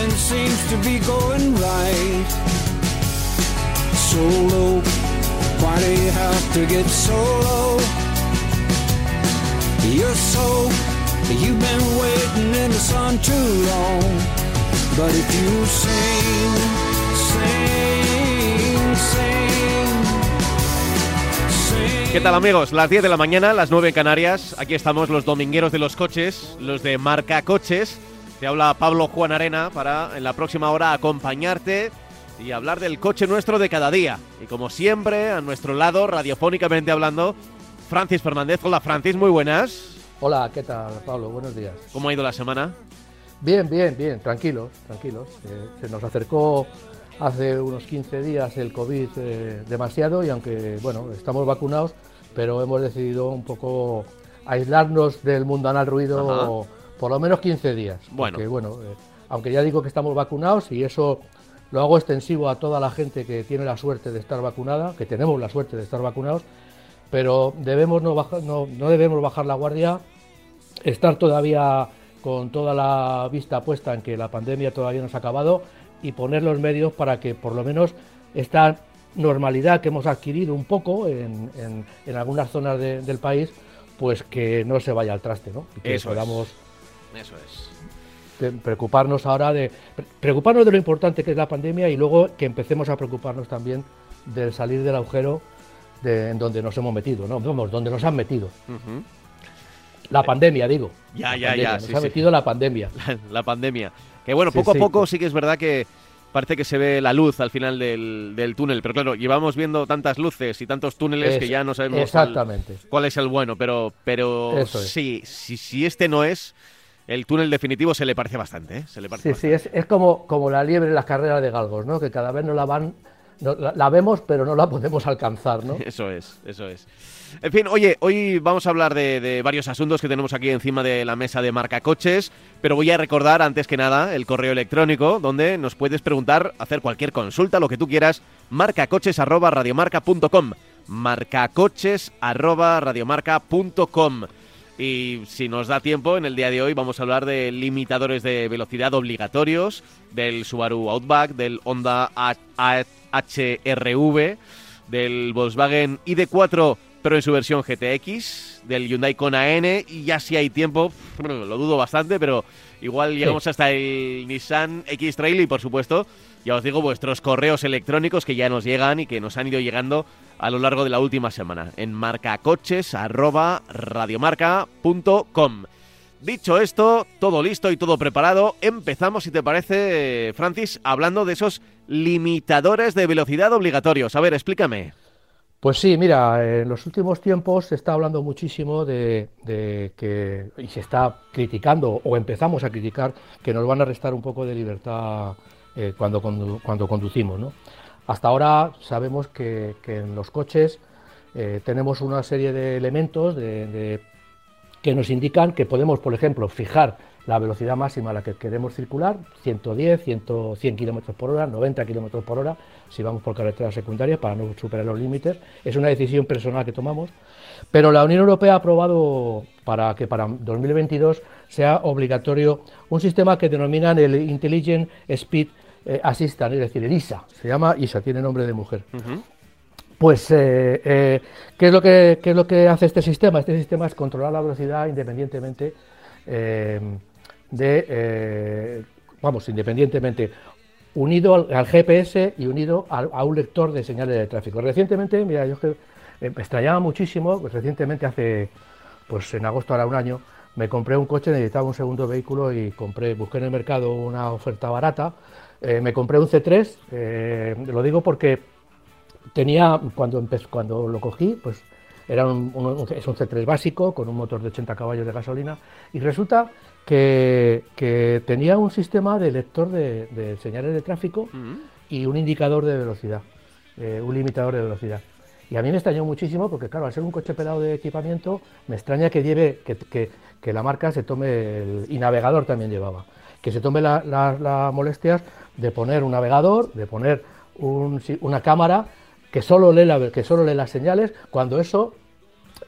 nothing seems to be going right. Solo, why do you have to get so low? You're so, you've been waiting in the sun too long. But if you sing, sing, sing. ¿Qué tal amigos? Las 10 de la mañana, las 9 en Canarias. Aquí estamos los domingueros de los coches, los de Marca Coches. Te habla Pablo Juan Arena para en la próxima hora acompañarte y hablar del coche nuestro de cada día. Y como siempre, a nuestro lado, radiofónicamente hablando, Francis Fernández. Hola Francis, muy buenas. Hola, ¿qué tal, Pablo? Buenos días. ¿Cómo ha ido la semana? Bien, bien, bien, tranquilos, tranquilos. Eh, se nos acercó hace unos 15 días el COVID eh, demasiado y aunque, bueno, estamos vacunados, pero hemos decidido un poco aislarnos del mundanal ruido por lo menos 15 días. Bueno. Porque, bueno, eh, aunque ya digo que estamos vacunados y eso lo hago extensivo a toda la gente que tiene la suerte de estar vacunada, que tenemos la suerte de estar vacunados, pero debemos no, bajar, no, no debemos bajar la guardia, estar todavía con toda la vista puesta en que la pandemia todavía no se ha acabado y poner los medios para que por lo menos esta normalidad que hemos adquirido un poco en, en- en algunas zonas de- del país, pues que no se vaya al traste, ¿no? Y que Eso es. Eso es. de- preocuparnos ahora de pre- preocuparnos de lo importante que es la pandemia y luego que empecemos a preocuparnos también del salir del agujero de, en donde nos hemos metido, ¿no? Vamos, donde nos han metido. La pandemia, digo. Ya, La ya, pandemia, ya, Nos sí, ha sí. metido la pandemia. la, la pandemia. Que bueno, poco sí. a poco sí que es verdad que parece que se ve la luz al final del, del túnel, pero claro, llevamos viendo tantas luces y tantos túneles que ya no sabemos Exactamente. cuál es el bueno, pero, pero Eso es. sí, si, si este no es, el túnel definitivo se le parece bastante, ¿eh? Se le parece Sí, sí, es, es como, como la liebre en las carreras de galgos, ¿no? Que cada vez no la van, no- la, la vemos, pero no la podemos alcanzar, ¿no? Eso es, eso es. En fin, oye, hoy vamos a hablar de, de varios asuntos que tenemos aquí encima de la mesa de Marca Coches, pero voy a recordar antes que nada el correo electrónico donde nos puedes preguntar, hacer cualquier consulta, lo que tú quieras, marcacoches@radiomarca.com, marcacoches@radiomarca.com. Y si nos da tiempo, en el día de hoy vamos a hablar de limitadores de velocidad obligatorios, del Subaru Outback, del Honda HRV, del Volkswagen ID4 pero en su versión GTX, del Hyundai Kona N y ya si hay tiempo, lo dudo bastante, pero igual llegamos hasta el Nissan X-Trail y por supuesto, ya os digo, vuestros correos electrónicos que ya nos llegan y que nos han ido llegando a lo largo de la última semana en marcacoches@radiomarca.com. Dicho esto, todo listo y todo preparado, empezamos, si te parece, Francis, hablando de esos limitadores de velocidad obligatorios. A ver, explícame. Pues sí, mira, en los últimos tiempos se está hablando muchísimo de, que, y se está criticando, o empezamos a criticar, que nos van a restar un poco de libertad eh, cuando, cuando conducimos. Hasta ahora sabemos que, en los coches eh, tenemos una serie de elementos que nos indican que podemos, por ejemplo, fijar la velocidad máxima a la que queremos circular, 110, 100, 100 kilómetros por hora, 90 kilómetros por hora, si vamos por carreteras secundarias para no superar los límites. Es una decisión personal que tomamos. Pero la Unión Europea ha aprobado para que para 2022 sea obligatorio un sistema que denominan el Intelligent Speed eh, Assistant, es decir, el ISA. Se llama ISA, tiene nombre de mujer. Pues, eh, eh, ¿qué, es lo que, qué es lo que hace este sistema? Este sistema es controlar la velocidad independientemente eh, de, vamos, independientemente, unido al, GPS y unido al- a, un lector de señales de tráfico. Recientemente, mira, yo es que eh, me extrañaba muchísimo, pues recientemente hace, pues en agosto ahora un año, me compré un coche, necesitaba un segundo vehículo y compré, busqué en el mercado una oferta barata, eh, me compré un C3, eh, lo digo porque tenía, cuando, cuando lo cogí, pues era un, es un C3 básico con un motor de 80 caballos de gasolina y resulta que, que tenía un sistema de lector de, de señales de tráfico y un indicador de velocidad, eh, un limitador de velocidad. Y a mí me extrañó muchísimo porque, claro, al ser un coche pelado de equipamiento, me extraña que lleve, que, que- que la marca se tome, el, y navegador también llevaba, que se tome las la, la molestias de poner un navegador, de poner un una cámara que solo, lee la- que solo lee las señales, cuando eso,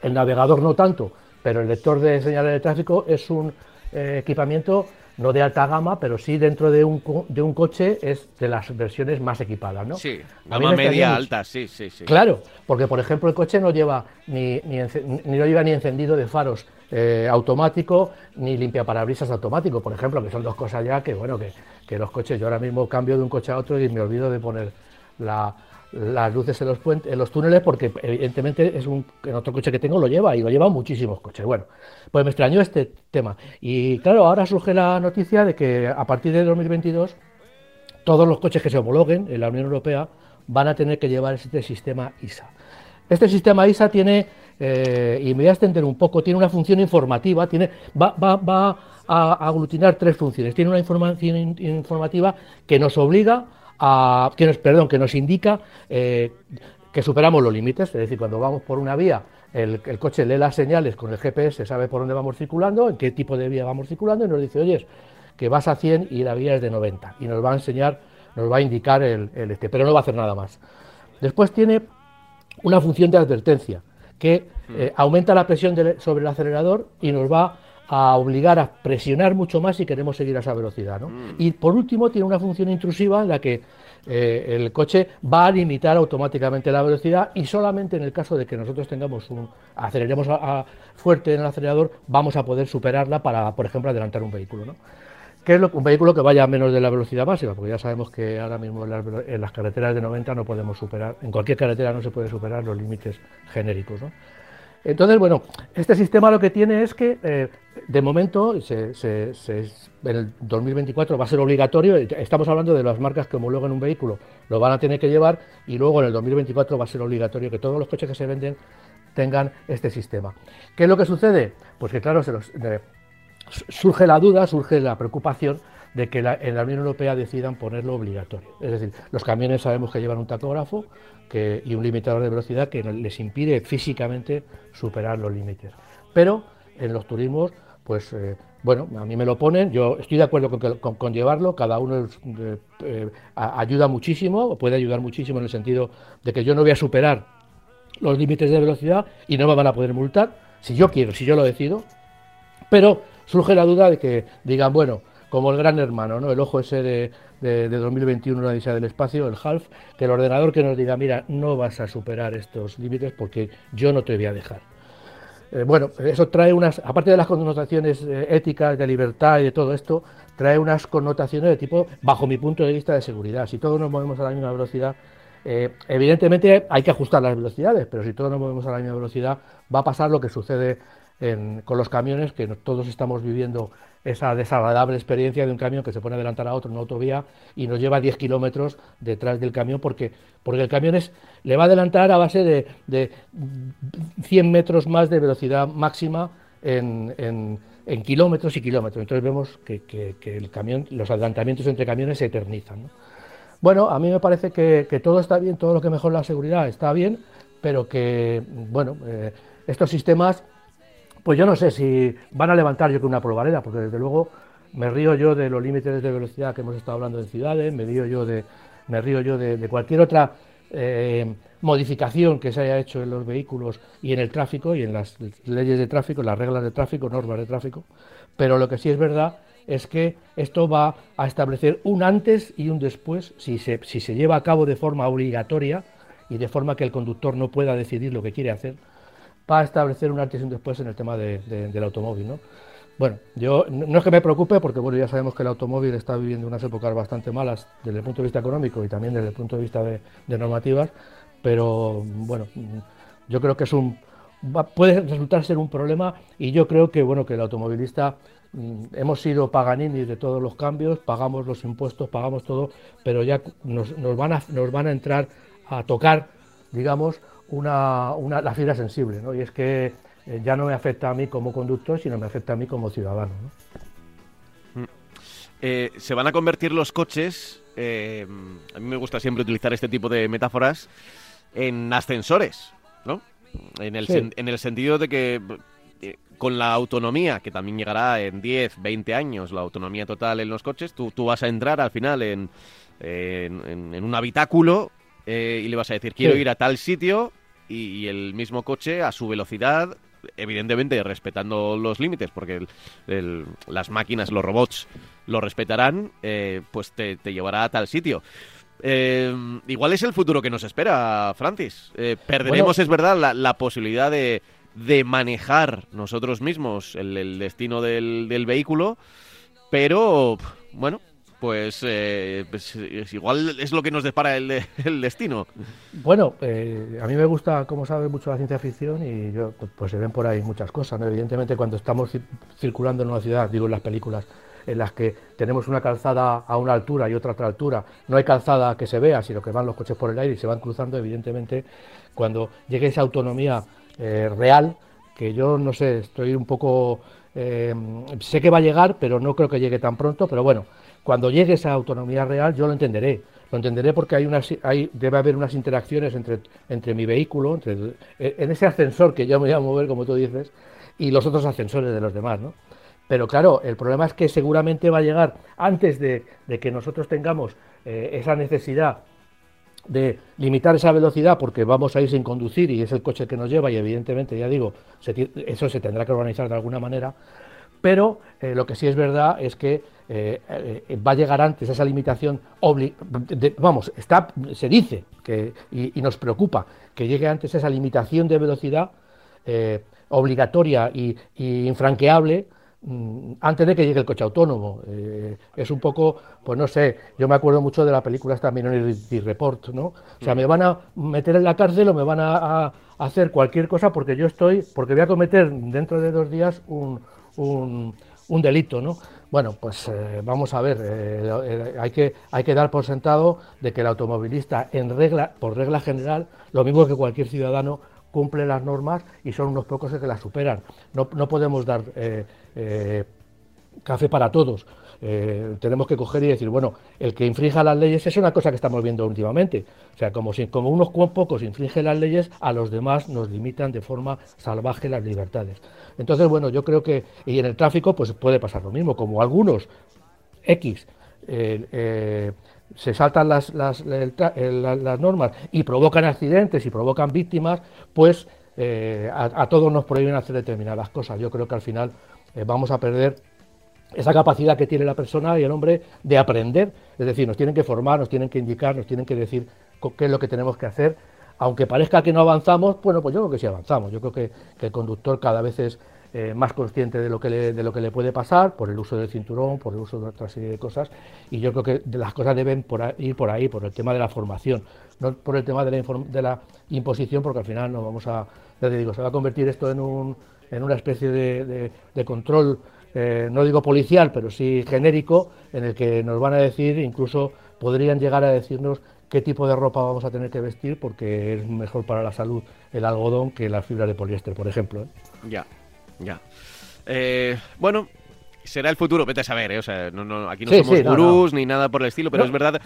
el navegador no tanto, pero el lector de señales de tráfico es un eh, equipamiento no de alta gama, pero sí dentro de un, de un coche es de las versiones más equipadas, ¿no? Sí, gama media alta, sí, sí, sí. Claro, porque por ejemplo el coche no lleva ni, ni, ni no lleva ni encendido de faros eh, automático ni limpia parabrisas automático, por ejemplo, que son dos cosas ya que, bueno, que, que los coches, yo ahora mismo cambio de un coche a otro y me olvido de poner la, las luces en los, puentes, en los túneles porque evidentemente es un en otro coche que tengo lo lleva y lo llevan muchísimos coches. Bueno, pues me extrañó este tema. Y claro, ahora surge la noticia de que a partir de 2022 todos los coches que se homologuen en la Unión Europea van a tener que llevar este sistema ISA. Este sistema ISA tiene, eh, y me voy a extender un poco, tiene una función informativa, tiene, va, va, va a aglutinar tres funciones. Tiene una información informativa que nos obliga que nos, perdón, que nos indica eh, que superamos los límites, es decir, cuando vamos por una vía, el, coche lee las señales con el GPS, sabe por dónde vamos circulando, en qué tipo de vía vamos circulando y nos dice, oye, que vas a 100 y la vía es de 90 y nos va a enseñar, nos va a indicar el, este, pero no va a hacer nada más. Después tiene una función de advertencia que eh, aumenta la presión sobre el acelerador y nos va a obligar a presionar mucho más si queremos seguir a esa velocidad. ¿no? Mm. Y por último tiene una función intrusiva en la que eh, el coche va a limitar automáticamente la velocidad y solamente en el caso de que nosotros tengamos un aceleremos a, fuerte en el acelerador vamos a poder superarla para, por ejemplo, adelantar un vehículo. ¿no? ¿Qué es lo, un vehículo que vaya a menos de la velocidad máxima? Porque ya sabemos que ahora mismo en las, en las carreteras de 90 no podemos superar, en cualquier carretera no se puede superar los límites genéricos. ¿no? Entonces, bueno, este sistema lo que tiene es que eh, de momento en el 2024 va a ser obligatorio, estamos hablando de las marcas que homologan un vehículo, lo van a tener que llevar y luego en el 2024 va a ser obligatorio que todos los coches que se venden tengan este sistema. ¿Qué es lo que sucede? Pues que claro, surge la duda, surge la preocupación de que en la Unión Europea decidan ponerlo obligatorio. Es decir, los camiones sabemos que llevan un tacógrafo y un limitador de velocidad que les impide físicamente superar los límites. Pero en los turismos, pues eh, bueno, a mí me lo ponen, yo estoy de acuerdo con, llevarlo, cada uno eh, ayuda muchísimo, puede ayudar muchísimo en el sentido de que yo no voy a superar los límites de velocidad y no me van a poder multar, si yo quiero, si yo lo decido, pero surge la duda de que digan, bueno, como el gran hermano, ¿no? El ojo ese de, de, 2021, la Odisea del Espacio, el HALF, que el ordenador que nos diga, mira, no vas a superar estos límites porque yo no te voy a dejar. Eh, bueno, eso trae unas, aparte de las connotaciones eh, éticas, de libertad y de todo esto, trae unas connotaciones de tipo, bajo mi punto de vista, de seguridad. Si todos nos movemos a la misma velocidad, eh, evidentemente hay que ajustar las velocidades, pero si todos nos movemos a la misma velocidad, va a pasar lo que sucede con los camiones, que todos estamos viviendo esa desagradable experiencia de un camión que se pone a adelantar a otro en una autovía y nos lleva 10 kilómetros detrás del camión porque, porque el camión es, le va a adelantar a base de, de 100 metros más de velocidad máxima en, kilómetros y kilómetros. Entonces vemos que, que, el camión, los adelantamientos entre camiones se eternizan. Bueno, a mí me parece que, todo está bien, todo lo que mejora la seguridad está bien, pero que, bueno, eh, estos sistemas pues yo no sé si van a levantar yo con una polvareda, porque desde luego me río yo de los límites de velocidad que hemos estado hablando en ciudades, me río yo de, me río yo de, cualquier otra eh, modificación que se haya hecho en los vehículos y en el tráfico y en las leyes de tráfico, las reglas de tráfico, normas de tráfico. Pero lo que sí es verdad es que esto va a establecer un antes y un después si se, si se lleva a cabo de forma obligatoria y de forma que el conductor no pueda decidir lo que quiere hacer para establecer un antes después en el tema del automóvil. ¿no? Bueno, yo no es que me preocupe porque bueno, ya sabemos que el automóvil está viviendo unas épocas bastante malas desde el punto de vista económico y también desde el punto de vista de, normativas, pero bueno, yo creo que es un puede resultar ser un problema y yo creo que bueno que el automovilista mm, hemos sido paganinis de todos los cambios, pagamos los impuestos, pagamos todo, pero ya nos van a nos van a entrar a tocar, digamos, una, una, la fibra sensible, ¿no? y es que eh, ya no me afecta a mí como conductor, sino me afecta a mí como ciudadano. Mm. Eh, se van a convertir los coches, eh, a mí me gusta siempre utilizar este tipo de metáforas, en ascensores, ¿no? En el, en el sentido de que con la autonomía, que también llegará en 10, 20 años, la autonomía total en los coches, tú, tú vas a entrar al final en, en, un habitáculo y le vas a decir, quiero ir a tal sitio y, el mismo coche a su velocidad evidentemente respetando los límites, porque las máquinas, los robots lo respetarán, eh, pues te, llevará a tal sitio. Eh, igual es el futuro que nos espera, Francis. Eh, perderemos, es verdad, la, posibilidad de, manejar nosotros mismos el, destino del, del, vehículo, pero bueno, pues, eh, pues igual es lo que nos depara el, el destino. Bueno, eh, a mí me gusta, como sabe, mucho la ciencia ficción y yo, pues se ven por ahí muchas cosas. Evidentemente, cuando estamos circulando en una ciudad, digo en las películas, en las que tenemos una calzada a una altura y otra a otra altura, no hay calzada que se vea, sino que van los coches por el aire y se van cruzando, evidentemente, cuando llegue esa autonomía eh, real, que yo no sé, estoy un poco... sé que va a llegar, pero no creo que llegue tan pronto, pero bueno, cuando llegue esa autonomía real, yo lo entenderé. Lo entenderé porque hay unas, debe haber unas interacciones entre, entre mi vehículo, entre, en ese ascensor que yo me voy a mover, como tú dices, y los otros ascensores de los demás, ¿no? Pero claro, el problema es que seguramente va a llegar antes de, que nosotros tengamos eh, esa necesidad de limitar esa velocidad porque vamos a ir sin conducir y es el coche que nos lleva y evidentemente, ya digo, eso se tendrá que organizar de alguna manera, pero eh, lo que sí es verdad es que eh, eh, va a llegar antes esa limitación, vamos, está, se dice que, y, nos preocupa que llegue antes esa limitación de velocidad obligatoria y, infranqueable mm, antes de que llegue el coche autónomo. es un poco, pues no sé, yo me acuerdo mucho de la película esta Minority Report, ¿no? O sea, mm. me van a meter en la cárcel o me van a hacer cualquier cosa porque yo estoy, porque voy a cometer dentro de dos días un, un, un delito, ¿no? Bueno, pues eh, vamos a ver, eh, eh, hay, que, hay que dar por sentado de que el automovilista, en regla, por regla general, lo mismo que cualquier ciudadano, cumple las normas y son unos pocos que las superan. No, no podemos dar café para todos. Eh, tenemos que coger y decir, bueno, el que infrinja las leyes es una cosa que estamos viendo últimamente. O sea, como, si, como unos pocos infringen las leyes, a los demás nos limitan de forma salvaje las libertades. Entonces, bueno, yo creo que, y en el tráfico, pues puede pasar lo mismo, como algunos X. Eh, eh, se saltan las, las, normas y provocan accidentes y provocan víctimas, pues a, todos nos prohíben hacer determinadas cosas. Yo creo que al final vamos a perder esa capacidad que tiene la persona y el hombre de aprender, es decir, nos tienen que formar, nos tienen que indicar, nos tienen que decir qué es lo que tenemos que hacer, aunque parezca que no avanzamos, bueno, pues yo creo que sí avanzamos, yo creo que, el conductor cada vez es eh, más consciente de lo, que le, de lo que le puede pasar por el uso del cinturón, por el uso de otra serie de cosas, y yo creo que las cosas deben ir por ahí, por el tema de la formación, no por el tema de la, imposición, porque al final no vamos a, ya te digo, se va a convertir esto en, un, en una especie de control eh, no digo policial, pero sí genérico, en el que nos van a decir, incluso podrían llegar a decirnos qué tipo de ropa vamos a tener que vestir porque es mejor para la salud el algodón que las fibras de poliéster, por ejemplo. ¿eh? Ya, ya. Eh, bueno, será el futuro, vete a saber, ¿eh? o sea, no, aquí no somos gurús ni nada por el estilo, pero es verdad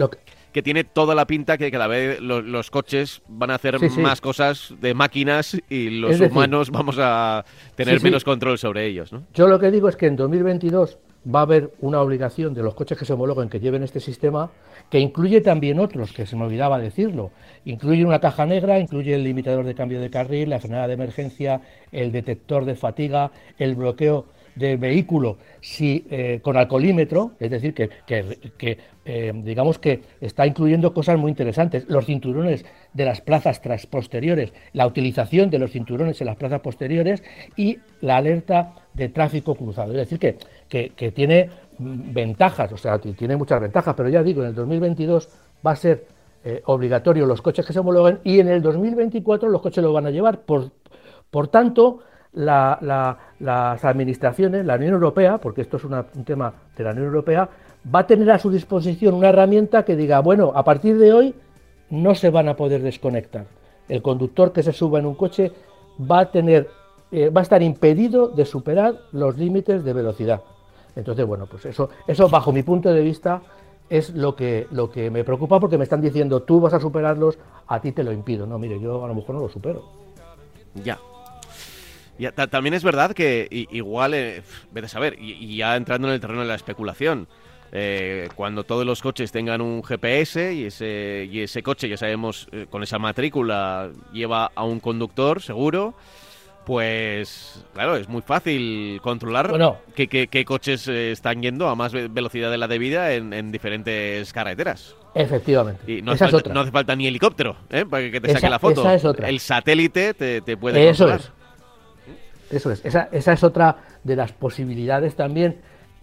que... tiene toda la pinta que cada vez los, coches van a hacer más cosas de máquinas y los humanos vamos a tener menos control sobre ellos. ¿no? Yo lo que digo es que en 2022 va a haber una obligación de los coches que se homologuen que lleven este sistema, que incluye también otros, que se me olvidaba decirlo. Incluye una caja negra, incluye el limitador de cambio de carril, la frenada de emergencia, el detector de fatiga, el bloqueo del vehículo si, eh, con alcoholímetro, es decir, que, que, eh, digamos que está incluyendo cosas muy interesantes. Los cinturones de las plazas tras posteriores, la utilización de los cinturones en las plazas posteriores y la alerta de tráfico cruzado. Es decir, que, que tiene ventajas, o sea, tiene muchas ventajas, pero ya digo, en el 2022 va a ser eh, obligatorio los coches que se homologuen y en el 2024 los coches lo van a llevar. Por, por tanto, las administraciones, la Unión Europea, porque esto es un tema de la Unión Europea, va a tener a su disposición una herramienta que diga, bueno, a partir de hoy no se van a poder desconectar. El conductor que se suba en un coche va a tener, eh, va a estar impedido de superar los límites de velocidad. Entonces, bueno, pues eso, eso bajo mi punto de vista es lo que, lo que me preocupa porque me están diciendo tú vas a superarlos, a ti te lo impido. No, mire, yo a lo mejor no lo supero. Ya, también es verdad que igual, eh, vete a saber, y, ya entrando en el terreno de la especulación, eh, cuando todos los coches tengan un GPS y ese, y ese coche, ya sabemos, eh, con esa matrícula lleva a un conductor seguro, pues claro, es muy fácil controlar Bueno. qué, qué- qué coches eh, están yendo a más ve- velocidad de la debida en, en diferentes carreteras. Efectivamente. Y no, esa hace es falta, otra. no hace falta ni helicóptero ¿eh? para que te saque la foto. esa es otra. El satélite te, te puede Eso controlar. es. Eso es. Esa, esa es otra de las posibilidades también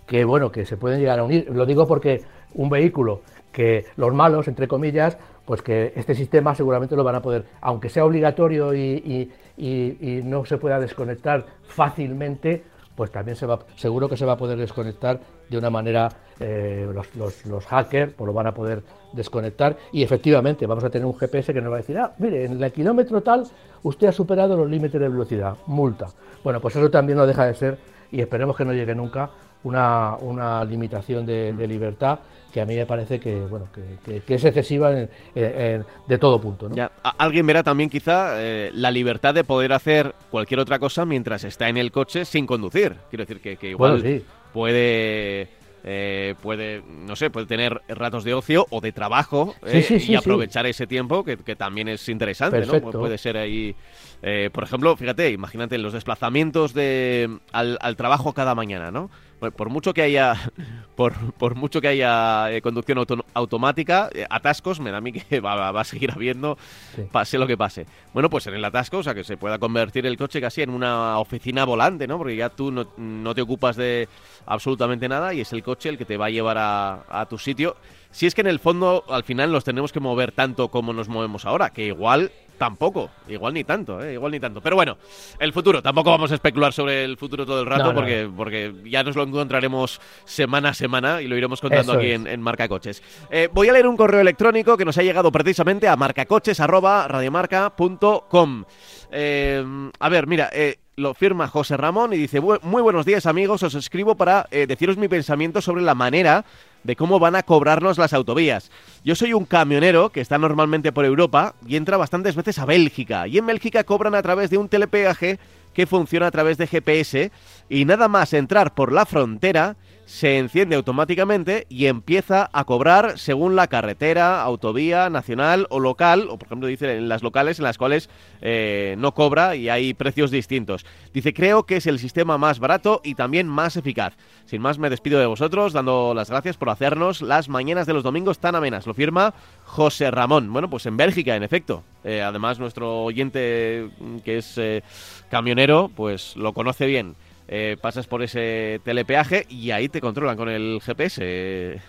que, bueno, que se pueden llegar a unir. Lo digo porque un vehículo que los malos, entre comillas, pues que este sistema seguramente lo van a poder, aunque sea obligatorio y, y- y- y no se pueda desconectar fácilmente, pues también se va, seguro que se va a poder desconectar de una manera, eh, los, los- los hackers pues lo van a poder desconectar y efectivamente vamos a tener un GPS que nos va a decir, ah, mire, en el kilómetro tal usted ha superado los límites de velocidad, multa. Bueno, pues eso también no deja de ser, y esperemos que no llegue nunca, una, una limitación de, de libertad que a mí me parece que, bueno, que, que- que es excesiva en- en- en- de todo punto. ¿no? Ya, alguien verá también quizá eh, la libertad de poder hacer cualquier otra cosa mientras está en el coche sin conducir. Quiero decir que, que igual Bueno, sí. puede, eh, puede, no sé, puede tener ratos de ocio o de trabajo eh, sí, sí, y aprovechar ese tiempo que, que también es interesante, ¿no? Perfecto. Puede ser ahí, eh, por ejemplo, fíjate, imagínate los desplazamientos de al, al trabajo cada mañana, ¿no? Por- Por mucho que haya, por, por mucho que haya eh, conducción auto- automática, eh, atascos, me da a mí que va, va- a seguir habiendo, Sí. pase lo que pase. Bueno, pues en el atasco, o sea, que se pueda convertir el coche casi en una oficina volante, ¿no? Porque ya tú no, no te ocupas de absolutamente nada y es el coche el que te va a llevar a, a tu sitio. Si es que en el fondo, al final, los tenemos que mover tanto como nos movemos ahora, que igual tampoco, igual ni tanto, ¿eh? igual ni tanto. Pero bueno, el futuro, tampoco vamos a especular sobre el futuro todo el rato No, no, porque, porque ya nos lo encontraremos semana a semana y lo iremos contando Eso aquí en, en Marca Coches. Eh, voy a leer un correo electrónico que nos ha llegado precisamente a marcacoches.radiomarca.com. Eh, a ver, mira, eh, lo firma José Ramón y dice, "Bu- muy buenos días amigos, os escribo para eh, deciros mi pensamiento sobre la manera de cómo van a cobrarnos las autovías. Yo soy un camionero que está normalmente por Europa y entra bastantes veces a Bélgica. Y en Bélgica cobran a través de un telepeaje que funciona a través de GPS y nada más entrar por la frontera se enciende automáticamente y empieza a cobrar según la carretera, autovía, nacional o local, o por ejemplo dice en las locales en las cuales eh, no cobra y hay precios distintos. Dice, creo que es el sistema más barato y también más eficaz. Sin más, me despido de vosotros, dando las gracias por hacernos las mañanas de los domingos tan amenas. Lo firma José Ramón. Bueno, pues en Bélgica, en efecto. Eh, además, nuestro oyente, mm, que es eh, camionero, pues lo conoce bien. Eh, pasas por ese telepeaje y ahí te controlan con el GPS.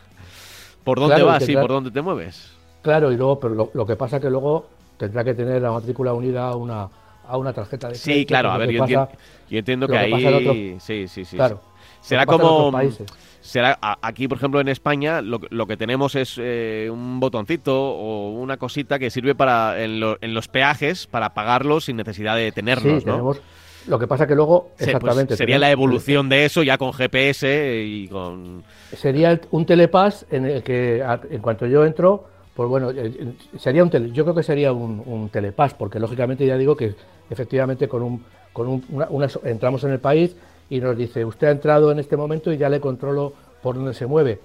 por dónde Claro, vas y tendrá- por dónde te mueves. Claro, y luego, pero lo, lo que pasa que luego tendrá que tener la matrícula unida a una, a una tarjeta de Sí, crédito, claro, que a ver, yo, pasa- entiendo, yo entiendo que que ahí... otro- Sí, sí, sí. Claro. Será como... Será aquí, por ejemplo, en España, lo, que- lo que tenemos es eh, un botoncito o una cosita que sirve para en, lo- en los peajes para pagarlos sin necesidad de tenernos, Sí, ¿no? tenemos. Lo que pasa que luego, pues, exactamente. sería la evolución de eso ya con GPS y con... Sería un telepass en el que, en cuanto yo entro, pues bueno, eh, eh, sería un tele, yo creo que sería un, un telepass, porque lógicamente ya digo que efectivamente con un, con un- una- una- entramos en el país y nos dice, usted ha entrado en este momento y ya le controlo por dónde se mueve.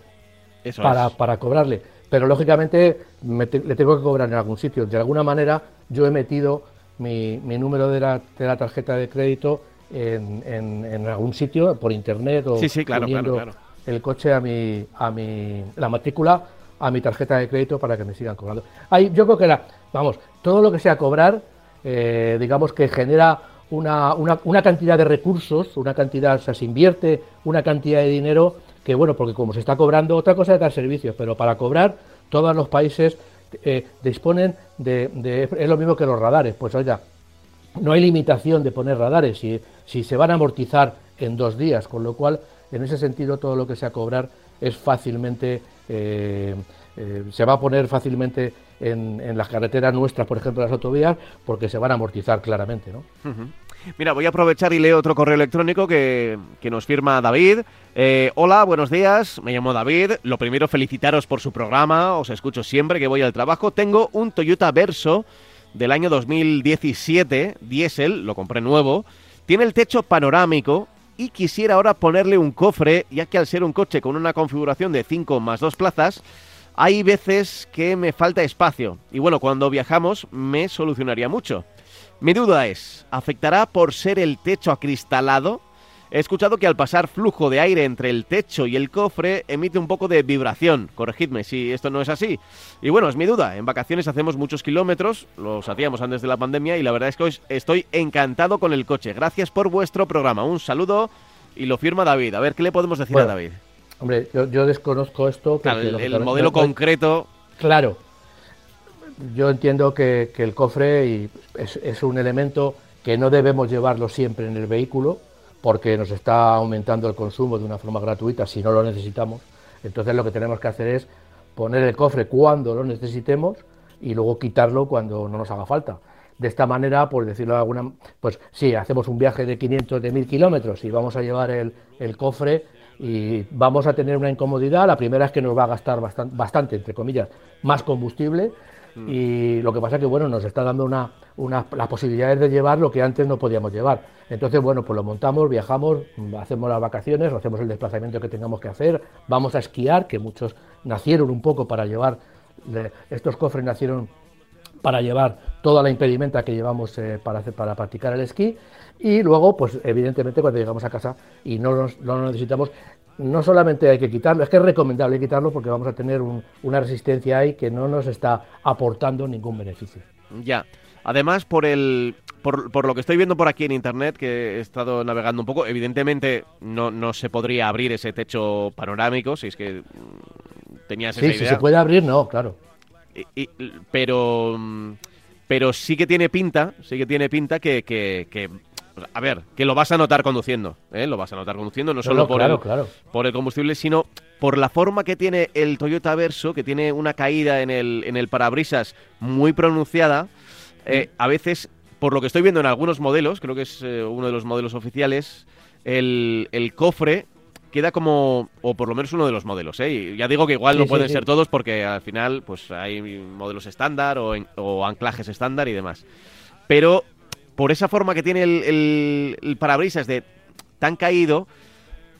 Eso para, es. para cobrarle. Pero lógicamente me te- le tengo que cobrar en algún sitio. De alguna manera yo he metido mi, mi número de la, de la tarjeta de crédito en, en- en algún sitio, por internet o Sí, sí, claro, uniendo claro, claro. el coche a mi, a mi, la matrícula a mi tarjeta de crédito para que me sigan cobrando. Hay, yo creo que la, vamos, todo lo que sea cobrar, eh, digamos que genera una, una, una cantidad de recursos, una cantidad, o sea, se invierte una cantidad de dinero que, bueno, porque como se está cobrando, otra cosa es dar servicios, pero para cobrar todos los países eh, disponen de, es lo mismo que los radares, pues oiga, no hay limitación de poner radares. Si, si se van a amortizar en dos días, con lo cual, en ese sentido, todo lo que sea cobrar es fácilmente, eh, eh, se va a poner fácilmente en, las carreteras nuestras, por ejemplo, las autovías, porque se van a amortizar claramente, ¿no? Mira, voy a aprovechar y leo otro correo electrónico que, que nos firma David. Eh, hola, buenos días. Me llamo David. Lo primero, felicitaros por su programa. Os escucho siempre que voy al trabajo. Tengo un Toyota Verso del año 2017, diésel, lo compré nuevo. Tiene el techo panorámico y quisiera ahora ponerle un cofre, ya que al ser un coche con una configuración de 5 más 2 plazas, hay veces que me falta espacio. Y bueno, cuando viajamos me solucionaría mucho. Mi duda es, ¿afectará por ser el techo acristalado? He escuchado que al pasar flujo de aire entre el techo y el cofre emite un poco de vibración. Corregidme si esto no es así. Y bueno, es mi duda. En vacaciones hacemos muchos kilómetros, los hacíamos antes de la pandemia y la verdad es que hoy estoy encantado con el coche. Gracias por vuestro programa. Un saludo y lo firma David. A ver, ¿qué le podemos decir a David? Hombre, yo, desconozco esto. Claro, el, modelo concreto. Claro. Yo entiendo que, el cofre es un elemento que no debemos llevarlo siempre en el vehículo porque nos está aumentando el consumo de una forma gratuita si no lo necesitamos. Entonces lo que tenemos que hacer es poner el cofre cuando lo necesitemos y luego quitarlo cuando no nos haga falta. De esta manera, por decirlo de alguna, pues sí, hacemos un viaje de 500, de 1000 kilómetros y vamos a llevar el, cofre y vamos a tener una incomodidad. La primera es que nos va a gastar bastante, bastante entre comillas, más combustible Mm. Y lo que pasa que bueno, nos está dando una, las posibilidades de llevar lo que antes no podíamos llevar. Entonces, bueno, pues lo montamos, viajamos, hacemos las vacaciones, hacemos el desplazamiento que tengamos que hacer, vamos a esquiar, que muchos nacieron un poco para llevar, estos cofres nacieron para llevar toda la impedimenta que llevamos eh, para, hacer, para practicar el esquí y luego, pues evidentemente cuando llegamos a casa y no, no lo necesitamos, no solamente hay que quitarlo, es que es recomendable quitarlo porque vamos a tener una resistencia ahí que no nos está aportando ningún beneficio. Ya. Además, por el por, lo que estoy viendo por aquí en internet, que he estado navegando un poco, evidentemente no, no se podría abrir ese techo panorámico, si es que mm, tenías esa sí, si se puede abrir, no, claro. pero, mm, pero sí que tiene pinta, sí que tiene pinta que, que a ver, que lo vas a notar conduciendo, ¿eh? lo vas a notar conduciendo, no solo por, el, por el combustible, sino por la forma que tiene el Toyota Verso, que tiene una caída en el, en el parabrisas muy pronunciada. Eh, a veces, por lo que estoy viendo en algunos modelos, creo que es eh, uno de los modelos oficiales, el, cofre queda como, o por lo menos uno de los modelos, ¿eh? ya digo que igual no pueden ser todos porque al final pues hay modelos estándar o, o anclajes estándar y demás. Pero por esa forma que tiene el, parabrisas de tan caído,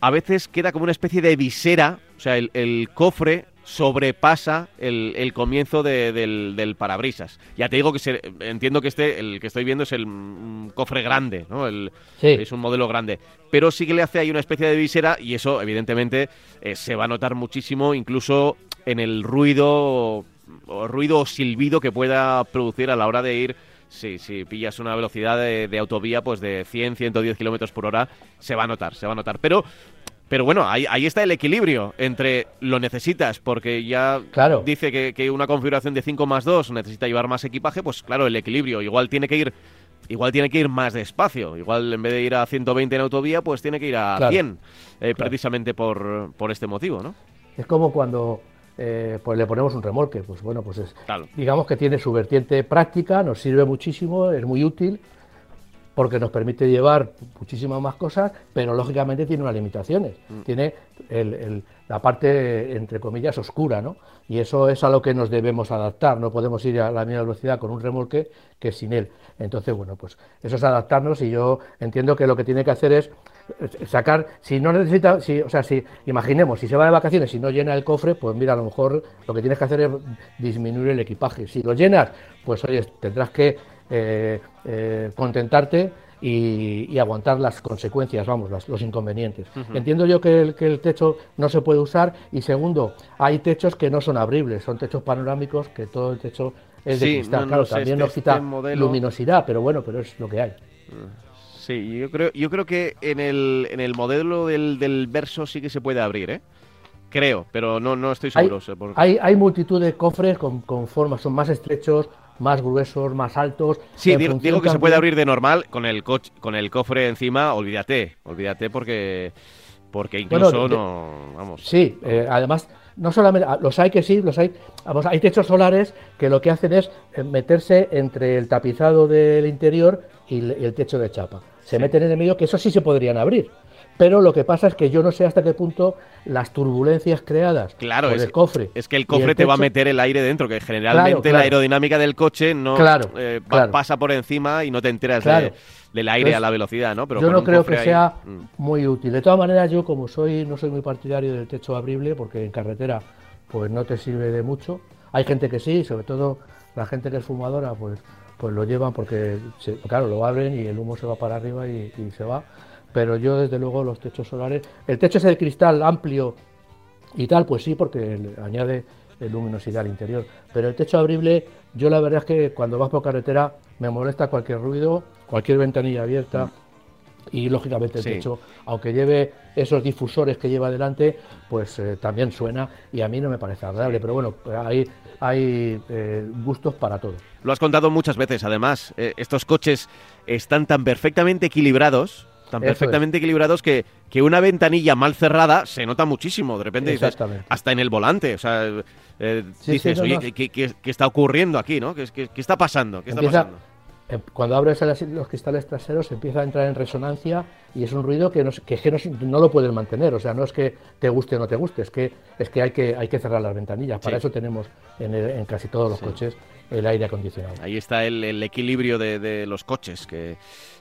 a veces queda como una especie de visera, o sea, el, cofre sobrepasa el, comienzo del, parabrisas. Ya te digo que entiendo que este, el que estoy viendo es el cofre grande, ¿no? El, Es un modelo grande. Pero sí que le hace ahí una especie de visera y eso, evidentemente, eh, se va a notar muchísimo, incluso en el ruido o ruido o silbido que pueda producir a la hora de ir Sí, si pillas una velocidad de, autovía pues de 100, 110 kilómetros por hora, se va a notar, se va a notar. Pero, pero bueno, ahí, ahí está el equilibrio entre lo necesitas, porque ya dice que, que, una configuración de 5 más 2 necesita llevar más equipaje, pues claro, el equilibrio. Igual tiene que ir igual tiene que ir más despacio. Igual en vez de ir a 120 en autovía, pues tiene que ir a 100, eh, precisamente por, por este motivo, ¿no? Es como cuando eh, pues le ponemos un remolque. Pues bueno, pues es, digamos que tiene su vertiente práctica, nos sirve muchísimo, es muy útil porque nos permite llevar muchísimas más cosas, pero lógicamente tiene unas limitaciones. Mm. Tiene la parte, entre comillas, oscura, ¿no? Y eso es a lo que nos debemos adaptar. No podemos ir a la misma velocidad con un remolque que sin él. Entonces, bueno, pues eso es adaptarnos y yo entiendo que lo que tiene que hacer es sacar, si no necesita, si, o sea, si imaginemos, si se va de vacaciones y no llena el cofre, pues mira, a lo mejor lo que tienes que hacer es disminuir el equipaje. Si lo llenas, pues oye, tendrás que eh, eh, contentarte y, aguantar las consecuencias, vamos, los inconvenientes. Entiendo yo que el, que el, techo no se puede usar y segundo, hay techos que no son abribles, son techos panorámicos que todo el techo es de cristal. claro, también nos quita luminosidad, pero bueno, pero es lo que hay. Mm. Sí, yo creo, yo creo que en el, en el modelo del, verso sí que se puede abrir, ¿eh? Creo, pero no, no estoy seguro. Hay, hay, multitud de cofres con, formas, son más estrechos, más gruesos, más altos. Sí, digo, que se puede abrir de normal con el coche, con el cofre encima, olvídate, olvídate porque porque incluso no, vamos. Sí, eh, además no solamente ah, los hay que sí, los hay, vamos, hay techos solares que lo que hacen es eh, meterse entre el tapizado del interior y el techo de chapa se meten en el medio, que eso sí se podrían abrir. Pero lo que pasa es que yo no sé hasta qué punto las turbulencias creadas claro, por el cofre. Es que el cofre te va a meter el aire dentro, que generalmente la aerodinámica del coche no eh, pasa por encima y no te enteras del aire a la velocidad, ¿no? Pero yo no creo que sea mm. muy útil. De todas maneras, yo como soy no soy muy partidario del techo abrible, porque en carretera pues no te sirve de mucho. Hay gente que sí, sobre todo la gente que es fumadora, pues pues lo llevan porque, claro, lo abren y el humo se va para arriba y, se va. Pero yo, desde luego, los techos solares, el techo es de cristal amplio y tal, pues sí, porque añade luminosidad al interior. Pero el techo abrible, yo la verdad es que cuando vas por carretera me molesta cualquier ruido, cualquier ventanilla abierta y lógicamente el techo, aunque lleve esos difusores que lleva adelante, pues eh, también suena y a mí no me parece agradable, pero bueno, hay, hay eh, gustos para todos. Lo has contado muchas veces, además, eh, estos coches están tan perfectamente equilibrados, tan perfectamente equilibrados que, que una ventanilla mal cerrada se nota muchísimo, de repente dices, hasta en el volante, o sea, dices, oye, ¿qué, está ocurriendo aquí, no? ¿Qué, está pasando? ¿Qué está pasando? Eh, cuando abres los cristales traseros empieza a entrar en resonancia y es un ruido que, no, no, lo puedes mantener. O sea, no es que te guste o no te guste, es que, es que, hay, que hay que cerrar las ventanillas. Para eso tenemos en, casi todos los coches el aire acondicionado. Ahí está el, equilibrio de, los coches, que,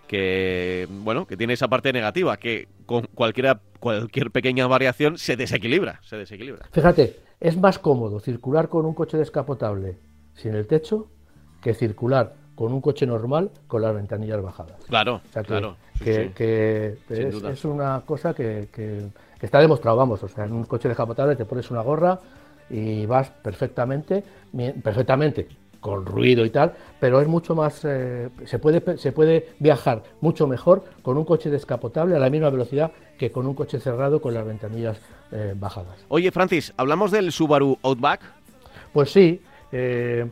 que, bueno, que tiene esa parte negativa, que con cualquiera, cualquier pequeña variación se desequilibra, se desequilibra. Fíjate, es más cómodo circular con un coche descapotable sin el techo que circular con un coche normal con las ventanillas bajadas. Claro, claro. Que, es, una cosa que, está demostrado, vamos, o sea, en un coche descapotable te pones una gorra y vas perfectamente, perfectamente, con ruido y tal, pero es mucho más, eh, se, puede, se puede viajar mucho mejor con un coche descapotable a la misma velocidad que con un coche cerrado con las ventanillas eh, bajadas. Oye, Francis, ¿hablamos del Subaru Outback? Pues sí, eh,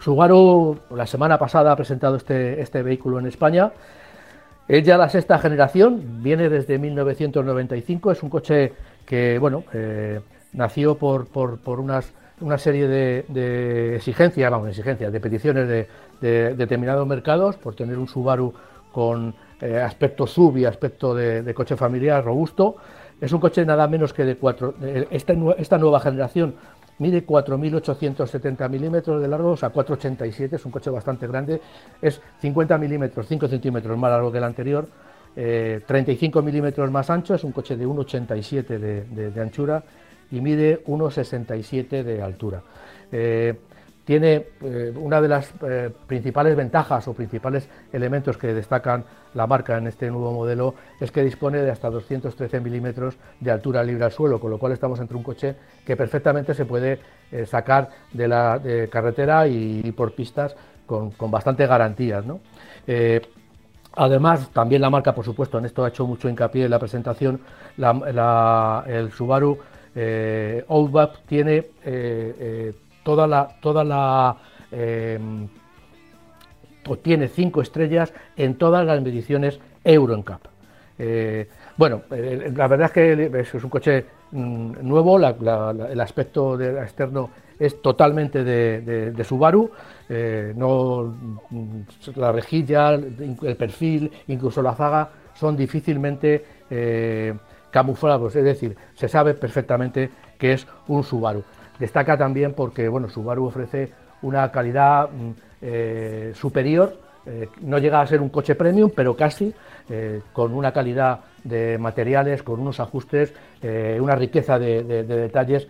Subaru la semana pasada ha presentado este, este vehículo en España. Es ya la sexta generación, viene desde 1995, es un coche que bueno eh, nació por, por, unas, una serie de, exigencias, vamos, exigencias, de peticiones de, determinados mercados, por tener un Subaru con eh, aspecto sub y aspecto de, coche familiar robusto. Es un coche nada menos que de cuatro. Esta, esta nueva generación mide 4.870 milímetros de largo, o sea, 4,87, es un coche bastante grande, es 50 milímetros, 5 centímetros más largo que el anterior, 35 eh, milímetros más ancho, es un coche de 1,87 de, anchura y mide 1,67 de altura. Eh, tiene eh, una de las eh, principales ventajas o principales elementos que destacan la marca en este nuevo modelo es que dispone de hasta 213 milímetros de altura libre al suelo, con lo cual estamos entre un coche que perfectamente se puede eh, sacar de la carretera y, por pistas con, bastantes garantías. Además, también la marca, por supuesto, en esto ha hecho mucho hincapié en la presentación, el Subaru Outback tiene toda la, toda la em, tiene cinco estrellas en todas las mediciones Euro NCAP. Eh, bueno, eh, la verdad es que es un coche mm, nuevo, el aspecto externo es totalmente de, Subaru, eh, no, mm, la rejilla, el perfil, incluso la zaga son difícilmente camuflados, es decir, se sabe perfectamente que es un Subaru. Destaca también porque bueno, Subaru ofrece una calidad mm, eh, superior, eh, no llega a ser un coche premium, pero casi, eh, con una calidad de materiales, con unos ajustes, una riqueza de, detalles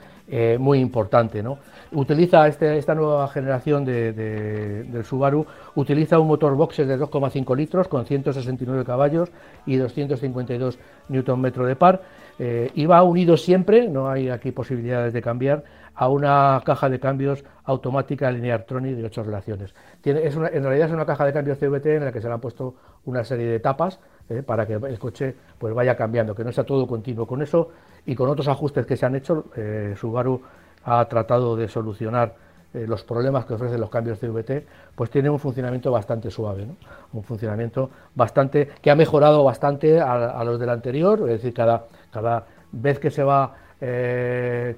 muy importante. ¿no? Utiliza este, esta nueva generación de, del Subaru, utiliza un motor boxer de 2,5 litros con 169 caballos y 252 Nm de par. y va unido siempre, no hay aquí posibilidades de cambiar, a una caja de cambios automática Lineartronic de ocho relaciones. Tiene, es en realidad es una caja de cambios CVT en la que se le han puesto una serie de etapas eh, para que el coche pues vaya cambiando, que no sea todo continuo. Con eso y con otros ajustes que se han hecho, eh, Subaru ha tratado de solucionar eh, los problemas que ofrecen los cambios CVT, pues tiene un funcionamiento bastante suave, un funcionamiento bastante que ha mejorado bastante a, los del anterior, es decir, cada, cada vez que se va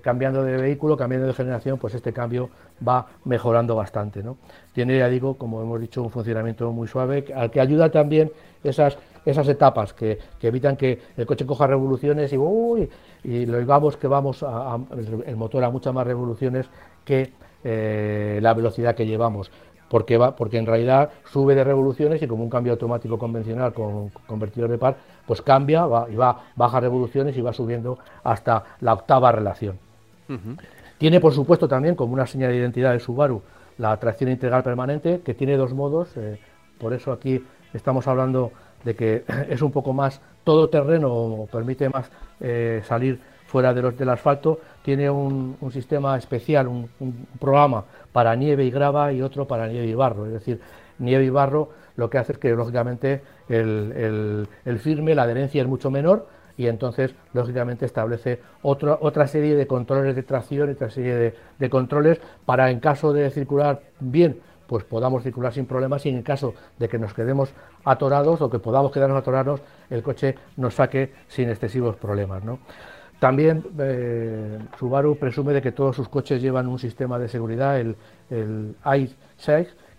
cambiando de vehículo, cambiando de generación, pues este cambio va mejorando bastante. ¿no? Tiene, ya digo, como hemos dicho, un funcionamiento muy suave, al que ayuda también esas, esas etapas que, evitan que el coche coja revoluciones y, uy, y lo digamos que vamos a, el motor a muchas más revoluciones que eh, la velocidad que llevamos porque, va, porque en realidad sube de revoluciones y como un cambio automático convencional con convertidor de par, pues cambia va, y va baja revoluciones y va subiendo hasta la octava relación. Tiene, por supuesto, también como una señal de identidad de Subaru la tracción integral permanente, que tiene dos modos, por eso aquí estamos hablando de que es un poco más todoterreno permite más salir fuera de los, del asfalto, tiene un, sistema especial, un, programa para nieve y grava y otro para nieve y barro. Es decir, nieve y barro lo que hace es que lógicamente el, firme, la adherencia es mucho menor y entonces lógicamente establece otra, serie de controles de tracción otra serie de, controles para en caso de circular bien pues podamos circular sin problemas y en caso de que nos quedemos atorados o que podamos quedarnos atorados, el coche nos saque sin excesivos problemas. ¿no? También eh, Subaru presume de que todos sus coches llevan un sistema de seguridad, el, el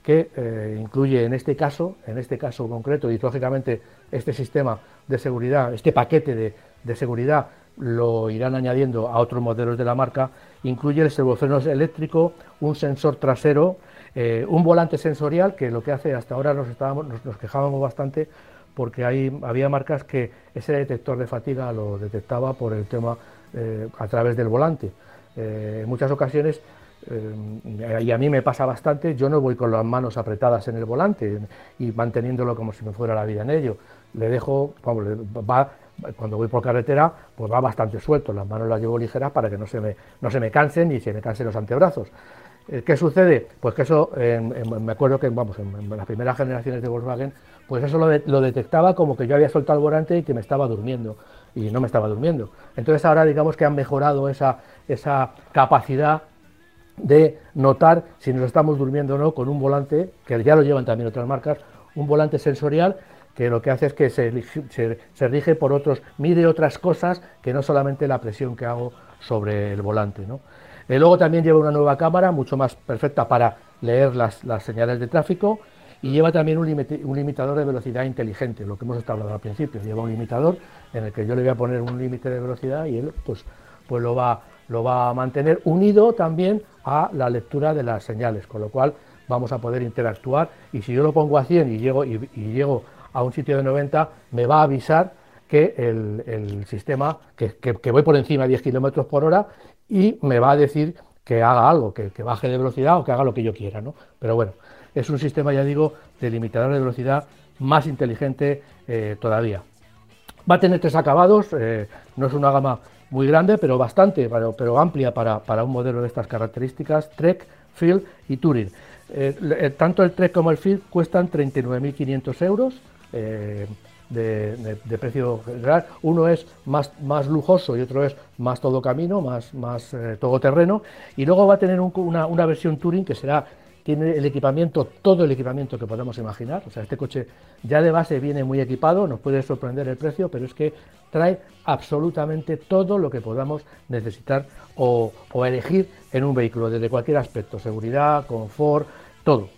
que eh, incluye en este caso, en este caso concreto, y lógicamente este sistema de seguridad, este paquete de, seguridad lo irán añadiendo a otros modelos de la marca, incluye el servofrenos eléctrico, un sensor trasero, eh, un volante sensorial, que lo que hace hasta ahora nos, estábamos, nos quejábamos bastante porque había marcas que ese detector de fatiga lo detectaba por el tema eh, a través del volante. Eh, en muchas ocasiones, y a mí me pasa bastante, yo no voy con las manos apretadas en el volante y manteniéndolo como si me fuera la vida en ello. Le dejo, cuando voy por carretera, pues va bastante suelto, las manos las llevo ligeras para que no se me, no se me cansen y se me cansen los antebrazos. ¿Qué sucede? Pues que eso, me acuerdo que vamos, en, las primeras generaciones de Volkswagen pues eso lo, detectaba como que yo había soltado el volante y que me estaba durmiendo, y no me estaba durmiendo. Entonces ahora digamos que han mejorado esa, esa capacidad de notar si nos estamos durmiendo o no con un volante, que ya lo llevan también otras marcas, un volante sensorial que lo que hace es que se, se, rige por otros, mide otras cosas que no solamente la presión que hago sobre el volante. ¿no? Eh, luego también lleva una nueva cámara, mucho más perfecta para leer las, señales de tráfico, y lleva también un, limitador de velocidad inteligente, lo que hemos estado hablando al principio. Lleva un limitador en el que yo le voy a poner un límite de velocidad y él pues, pues lo, va, lo va a mantener unido también a la lectura de las señales, con lo cual vamos a poder interactuar y si yo lo pongo a 100 y llego, y, llego a un sitio de 90, me va a avisar que el, sistema, que, voy por encima de 10 kilómetros por hora y me va a decir que haga algo, que, que, baje de velocidad o que haga lo que yo quiera, ¿no? Pero bueno, es un sistema, ya digo, de limitador de velocidad más inteligente eh, todavía. Va a tener tres acabados, eh, no es una gama muy grande, pero bastante, pero, amplia para, un modelo de estas características, Trek, Field y Touring. Eh, tanto el Trek como el Field cuestan 39.500 euros de, precio general. Uno es más, más lujoso y otro es más todo camino, más, más todoterreno. Y luego va a tener una, una versión Touring que será tiene el equipamiento, todo el equipamiento que podemos imaginar. O sea, este coche ya de base viene muy equipado, nos puede sorprender el precio, pero es que trae absolutamente todo lo que podamos necesitar o, elegir en un vehículo, desde cualquier aspecto, seguridad, confort, todo.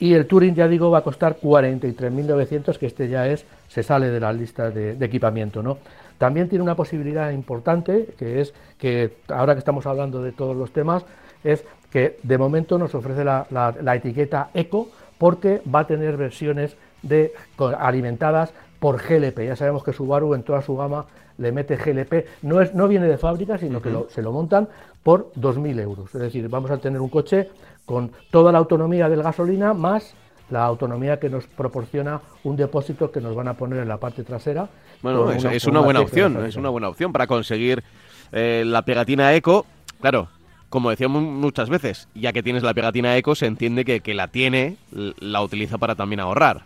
Y el Touring, ya digo, va a costar 43.900, que este ya es, se sale de la lista de, equipamiento, ¿no? También tiene una posibilidad importante, que es que ahora que estamos hablando de todos los temas, es que de momento nos ofrece la, etiqueta Eco porque va a tener versiones de, alimentadas por GLP. Ya sabemos que Subaru en toda su gama le mete GLP, no, es, no viene de fábrica, sino que se lo montan por 2.000 euros. Es decir, vamos a tener un coche con toda la autonomía del gasolina más la autonomía que nos proporciona un depósito que nos van a poner en la parte trasera. Bueno, es, una, buena opción, es una buena opción para conseguir eh, la pegatina eco. Claro, como decíamos muchas veces, ya que tienes la pegatina eco, se entiende que, que la tiene, la utiliza para también ahorrar.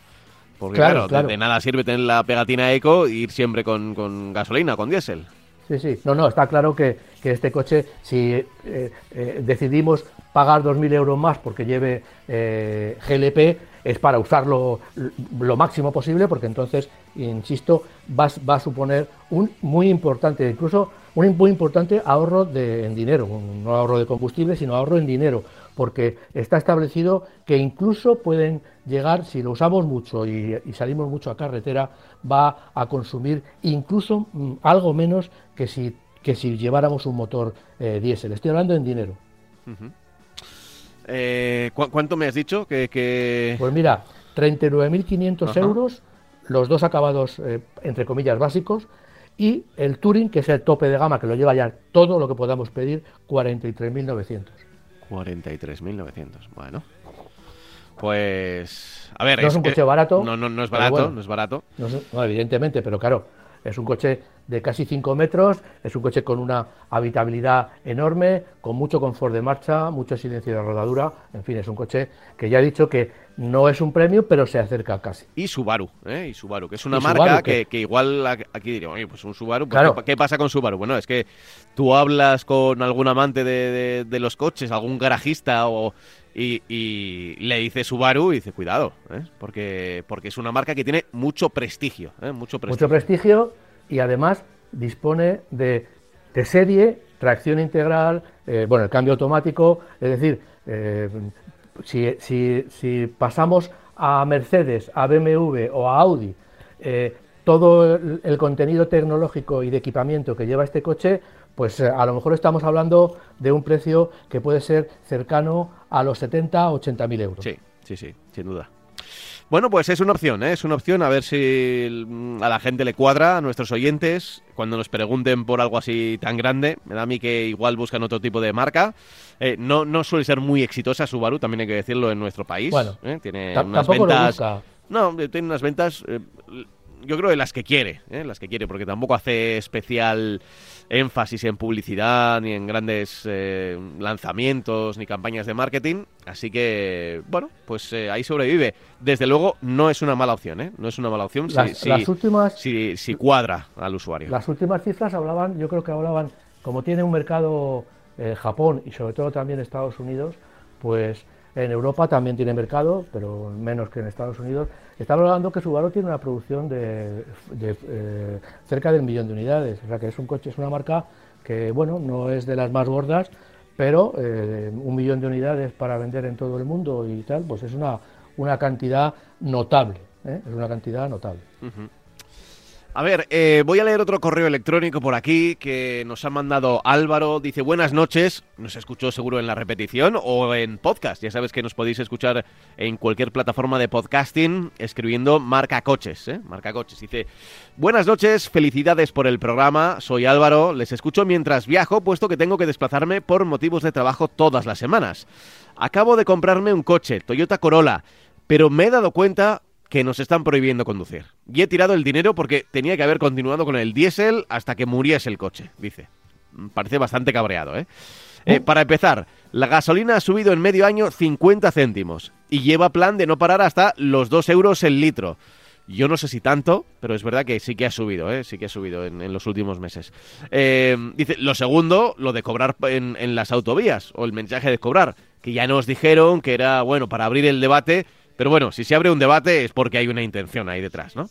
Porque claro, De, nada sirve tener la pegatina eco e ir siempre con, con gasolina, con diésel. Sí, sí. No, no, está claro que, que este coche, si eh, eh, decidimos pagar 2.000 euros más porque lleve eh, GLP, es para usarlo lo máximo posible, porque entonces, insisto, va, va a suponer un muy importante, incluso un muy importante ahorro de, en dinero, no ahorro de combustible, sino ahorro en dinero, porque está establecido que incluso pueden llegar, si lo usamos mucho y, salimos mucho a carretera, va a consumir incluso mm, algo menos que si, que si lleváramos un motor eh, diésel. Estoy hablando en dinero. Eh, ¿Cuánto me has dicho? Que, Pues mira, 39.500 euros, los dos acabados, eh, entre comillas, básicos, y el Touring, que es el tope de gama, que lo lleva ya todo lo que podamos pedir, 43.900. 43.900, bueno. Pues, a ver, no es, un coche barato. No, no, no es barato, no es barato. No, evidentemente, pero claro, es un coche de casi 5 metros, es un coche con una habitabilidad enorme, con mucho confort de marcha, mucho silencio de rodadura, en fin, es un coche que ya he dicho que no es un premio, pero se acerca casi. Y Subaru, ¿eh? Y Subaru, que es una marca que, igual aquí diría, oye, pues un Subaru, pues, ¿qué, pasa con Subaru? Bueno, es que tú hablas con algún amante de, de los coches, algún garajista o y, le dice Subaru y dice, cuidado, ¿eh? porque, porque es una marca que tiene mucho prestigio, ¿eh? mucho prestigio. Mucho prestigio y además dispone de, de serie, tracción integral, eh, bueno, el cambio automático, es decir, si, si, si, pasamos a Mercedes, a BMW o a Audi, todo el contenido tecnológico y de equipamiento que lleva este coche, pues eh, a lo mejor estamos hablando de un precio que puede ser cercano a los 70 o 80 mil euros. Sí, sí, sí, sin duda. Bueno, pues es una opción, ¿eh? es una opción a ver si a la gente le cuadra, a nuestros oyentes, cuando nos pregunten por algo así tan grande. Me da a mí que igual buscan otro tipo de marca. Eh, no, no suele ser muy exitosa Subaru, también hay que decirlo en nuestro país. Bueno, ¿eh? tiene unas ventas. No, tiene unas ventas yo creo de las que quiere, ¿eh? las que quiere, porque tampoco hace especial énfasis en publicidad, ni en grandes eh, lanzamientos, ni campañas de marketing. Así que, bueno, pues eh, ahí sobrevive. Desde luego, no es una mala opción, ¿eh? No es una mala opción si, las últimas, si, si, cuadra al usuario. Las últimas cifras hablaban, yo creo que hablaban, como tiene un mercado Japón y sobre todo también Estados Unidos, pues en Europa también tiene mercado, pero menos que en Estados Unidos. Estamos hablando que Subaru tiene una producción de, eh, cerca del millón de unidades. O sea que es un coche, es una marca que, bueno, no es de las más gordas, pero eh, un millón de unidades para vender en todo el mundo y tal, pues es una, una cantidad notable. ¿eh? Es una cantidad notable. A ver, eh, voy a leer otro correo electrónico por aquí que nos ha mandado Álvaro. Dice, buenas noches, nos escuchó seguro en la repetición o en podcast. Ya sabes que nos podéis escuchar en cualquier plataforma de podcasting escribiendo Marca Coches. ¿eh? Marca Coches. Dice, buenas noches, felicidades por el programa. Soy Álvaro, les escucho mientras viajo, puesto que tengo que desplazarme por motivos de trabajo todas las semanas. Acabo de comprarme un coche, Toyota Corolla, pero me he dado cuenta que nos están prohibiendo conducir. Y he tirado el dinero porque tenía que haber continuado con el diésel hasta que muriese el coche, dice. Mm, parece bastante cabreado, ¿eh? ¿eh? para empezar, la gasolina ha subido en medio año 50 céntimos y lleva plan de no parar hasta los 2 euros el litro. Yo no sé si tanto, pero es verdad que sí que ha subido, ¿eh? sí que ha subido en, los últimos meses. Eh, dice, lo segundo, lo de cobrar en, en las autovías, o el mensaje de cobrar, que ya nos dijeron que era, bueno, para abrir el debate pero bueno, si se abre un debate es porque hay una intención ahí detrás, ¿no?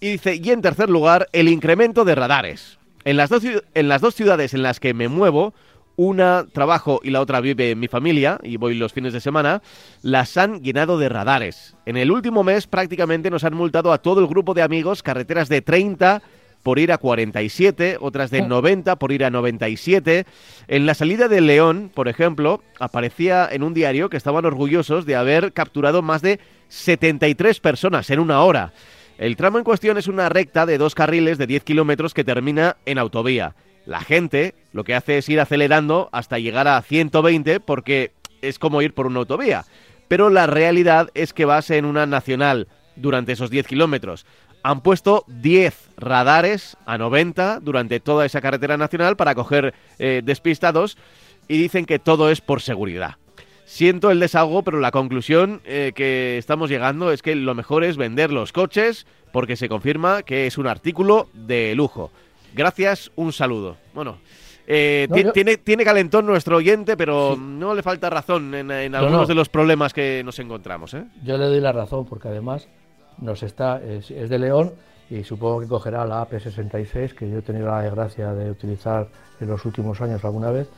Y dice, y en tercer lugar, el incremento de radares. En las dos, en las dos ciudades en las que me muevo, una trabajo y la otra vive mi familia, y voy los fines de semana, las han llenado de radares. En el último mes prácticamente nos han multado a todo el grupo de amigos carreteras de 30 por ir a 47, otras de 90 por ir a 97. En la salida de León, por ejemplo, aparecía en un diario que estaban orgullosos de haber capturado más de 73 personas en una hora. El tramo en cuestión es una recta de dos carriles de 10 kilómetros que termina en autovía. La gente lo que hace es ir acelerando hasta llegar a 120 porque es como ir por una autovía. Pero la realidad es que vas en una nacional durante esos 10 kilómetros han puesto 10 radares a 90 durante toda esa carretera nacional para coger eh, despistados y dicen que todo es por seguridad. Siento el desahogo, pero la conclusión eh, que estamos llegando es que lo mejor es vender los coches porque se confirma que es un artículo de lujo. Gracias, un saludo. Bueno, eh, tiene, tiene calentón nuestro oyente, pero no le falta razón en, algunos de los problemas que nos encontramos. Yo le doy la razón porque además nos está, es, de León y supongo que cogerá la AP66 que yo he tenido la desgracia de utilizar en los últimos años alguna vez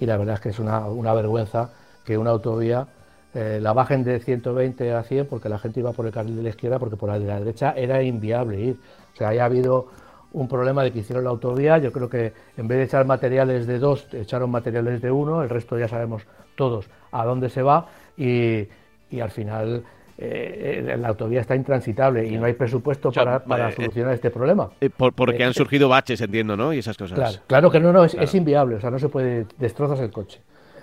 y la verdad es que es una, una vergüenza que una autovía eh, la bajen de 120 a 100 porque la gente iba por el carril de la izquierda porque por la de la derecha era inviable ir. O sea, haya habido un problema de que hicieron la autovía, yo creo que en vez de echar materiales de dos, echaron materiales de uno, el resto ya sabemos todos a dónde se va y, y al final eh, eh, la autovía está intransitable y no hay presupuesto para, eh, solucionar este problema. porque han surgido baches, entiendo, ¿no? Y esas cosas. Claro, claro que no, no, es, inviable, o sea, no se puede, destrozas el coche.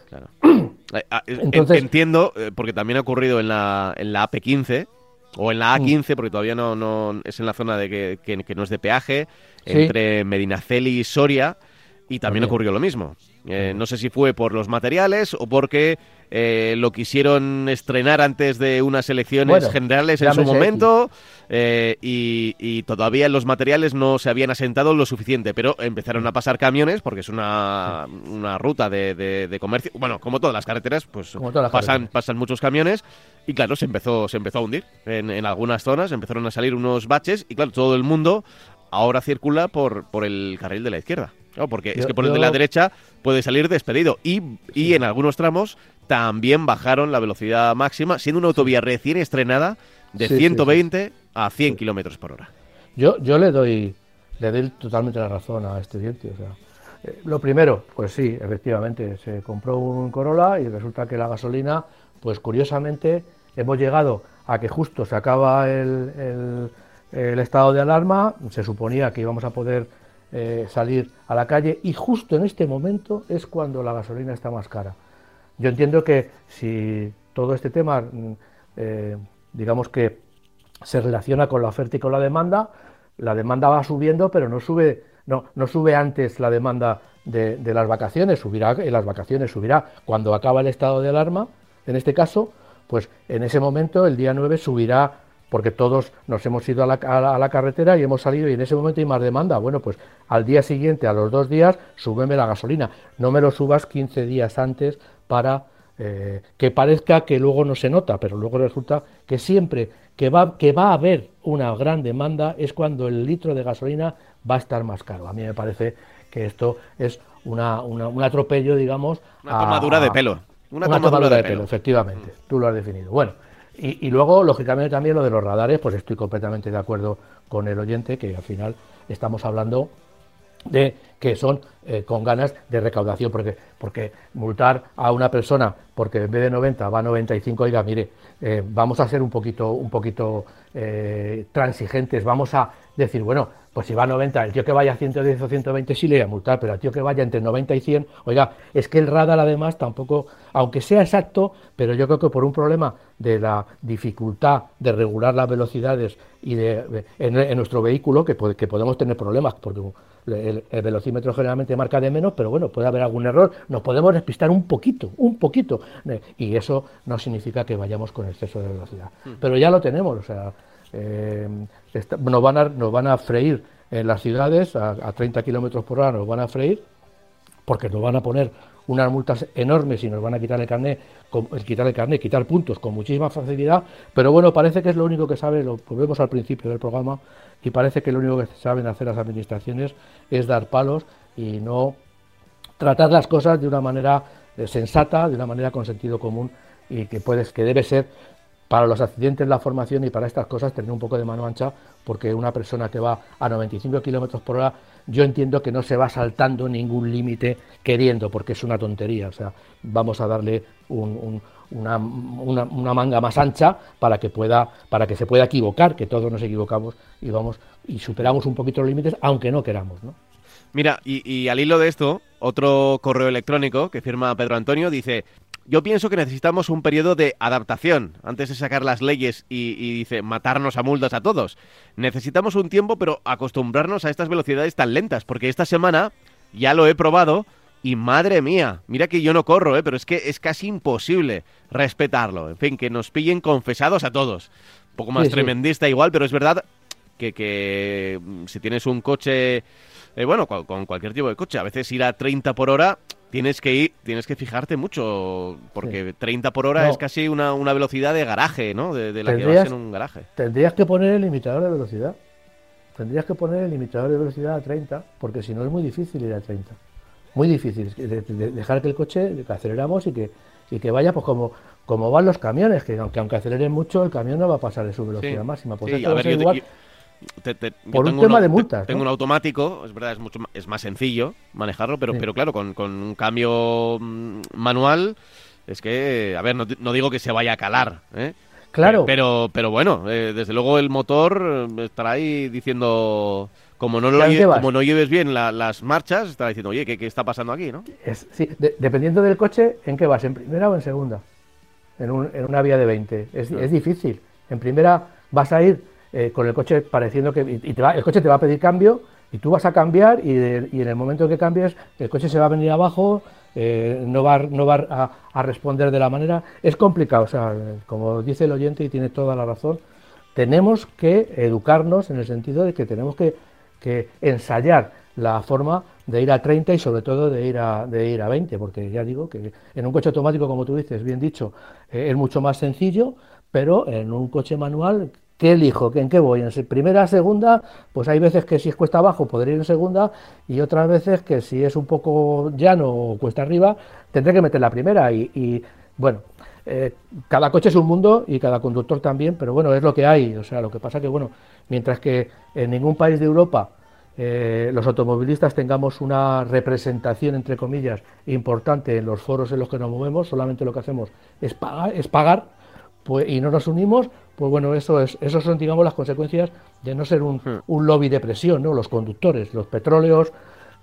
Claro. Eh, ah, entiendo, porque también ha ocurrido en la, en la AP15, o en la A15, mm. porque todavía no, no es en la zona de que, que, no es de peaje, entre Medinaceli y Soria, y también ocurrió lo mismo. Eh, no sé si fue por los materiales o porque eh, lo quisieron estrenar antes de unas elecciones generales en su momento eh, y, todavía los materiales no se habían asentado lo suficiente, pero empezaron a pasar camiones porque es una, una ruta de, comercio. Bueno, como todas las carreteras, pues pasan, pasan muchos camiones y claro, se empezó, se empezó a hundir en, en algunas zonas, empezaron a salir unos baches y claro, todo el mundo ahora circula por, por el carril de la izquierda. Porque es que por el de la derecha puede salir despedido. Y, y en algunos tramos también bajaron la velocidad máxima, siendo una autovía recién estrenada de 120 a 100 kilómetros por hora. Yo, yo le doy le doy totalmente la razón a este diente. O sea, eh, lo primero, pues sí, efectivamente, se compró un Corolla y resulta que la gasolina, pues curiosamente, hemos llegado a que justo se acaba el el estado de alarma, se suponía que íbamos a poder eh, salir a la calle y justo en este momento es cuando la gasolina está más cara. Yo entiendo que si todo este tema, mm, eh, digamos que se relaciona con la oferta y con la demanda, la demanda va subiendo, pero no sube, no, no sube antes la demanda de, las vacaciones, subirá en las vacaciones, subirá cuando acaba el estado de alarma, en este caso, pues en ese momento, el día 9, subirá porque todos nos hemos ido a la, carretera y hemos salido y en ese momento hay más demanda. Bueno, pues al día siguiente, a los dos días, súbeme la gasolina. No me lo subas 15 días antes para eh, que parezca que luego no se nota, pero luego resulta que siempre que va, que va a haber una gran demanda es cuando el litro de gasolina va a estar más caro. A mí me parece que esto es una, un atropello, digamos. Una tomadura de pelo. Una, tomadura, de, pelo, efectivamente. Tú lo has definido. Bueno. Y, luego, lógicamente, también lo de los radares, pues estoy completamente de acuerdo con el oyente, que al final estamos hablando de que son eh, con ganas de recaudación, porque, porque multar a una persona porque en vez de 90 va a 95, oiga, mire, eh, vamos a ser un poquito, un poquito eh, transigentes, vamos a decir, bueno, pues si va a 90, el tío que vaya a 110 o 120 sí le voy a multar, pero al tío que vaya entre 90 y 100, oiga, es que el radar además tampoco, aunque sea exacto, pero yo creo que por un problema de la dificultad de regular las velocidades y de, en, nuestro vehículo, que, que podemos tener problemas, porque el, velocímetro generalmente marca de menos, pero bueno, puede haber algún error, nos podemos despistar un poquito, un poquito, eh, y eso no significa que vayamos con exceso de velocidad. Hmm. Pero ya lo tenemos, o sea, eh, nos, van a, nos van a freír en las ciudades a, 30 kilómetros por hora, nos van a freír porque nos van a poner unas multas enormes y nos van a quitar el carnet, quitar el carnet, quitar puntos con muchísima facilidad, pero bueno, parece que es lo único que sabe, lo vemos al principio del programa, y parece que lo único que saben hacer las administraciones es dar palos y no tratar las cosas de una manera eh, sensata, de una manera con sentido común y que puedes, que debe ser para los accidentes, la formación y para estas cosas tener un poco de mano ancha, porque una persona que va a 95 kilómetros por hora, yo entiendo que no se va saltando ningún límite queriendo, porque es una tontería. O sea, vamos a darle una, manga más ancha para que pueda, para que se pueda equivocar, que todos nos equivocamos y vamos y superamos un poquito los límites, aunque no queramos. Mira, y, y al hilo de esto, otro correo electrónico que firma Pedro Antonio dice yo pienso que necesitamos un periodo de adaptación antes de sacar las leyes y, dice matarnos a multas a todos. Necesitamos un tiempo, pero acostumbrarnos a estas velocidades tan lentas, porque esta semana ya lo he probado y madre mía, mira que yo no corro, ¿eh? pero es que es casi imposible respetarlo. En fin, que nos pillen confesados a todos. Un poco más tremendista igual, pero es verdad que, que mm, si tienes un coche, eh, bueno, con cualquier tipo de coche, a veces ir a 30 por hora tienes que ir, tienes que fijarte mucho, porque 30 por hora es casi una, una, velocidad de garaje, ¿no? De, la que vas en un garaje. Tendrías que poner el limitador de velocidad. Tendrías que poner el limitador de velocidad a 30, porque si no es muy difícil ir a 30. Muy difícil. dejar que el coche, que aceleramos y que, y que vaya pues como, como van los camiones, que aunque, aunque aceleren mucho, el camión no va a pasar de su velocidad máxima. Pues sí, a ver, igual, por un tema de multas. Tengo un automático, es verdad, es mucho es más sencillo manejarlo, pero, pero claro, con, un cambio mm, manual, es que, a ver, no, digo que se vaya a calar, ¿eh? Claro. Pero, pero bueno, eh, desde luego el motor estará ahí diciendo como no, lo como no lleves bien las marchas, estaba diciendo, oye, ¿qué, está pasando aquí? ¿no? sí, dependiendo del coche, ¿en qué vas? ¿En primera o en segunda? En, una vía de 20. Es, difícil. En primera vas a ir eh, con el coche pareciendo que... Y te va, el coche te va a pedir cambio y tú vas a cambiar y, en el momento que cambies el coche se va a venir abajo, eh, no va, no va a, a, responder de la manera. Es complicado, o sea, como dice el oyente y tiene toda la razón, tenemos que educarnos en el sentido de que tenemos que que ensayar la forma de ir a 30 y sobre todo de ir a, de ir a 20, porque ya digo que en un coche automático, como tú dices, bien dicho, eh, es mucho más sencillo, pero en un coche manual, ¿qué elijo? ¿En qué voy? ¿En primera, segunda? Pues hay veces que si es cuesta abajo podré ir en segunda y otras veces que si es un poco llano o cuesta arriba, tendré que meter la primera y, bueno, eh, cada coche es un mundo y cada conductor también, pero bueno, es lo que hay. O sea, lo que pasa que, bueno, mientras que en ningún país de Europa eh, los automovilistas tengamos una representación, entre comillas, importante en los foros en los que nos movemos, solamente lo que hacemos es pagar, es pagar pues, y no nos unimos, pues bueno, eso es, eso son, digamos, las consecuencias de no ser un, hmm. un lobby de presión, ¿no? Los conductores, los petróleos,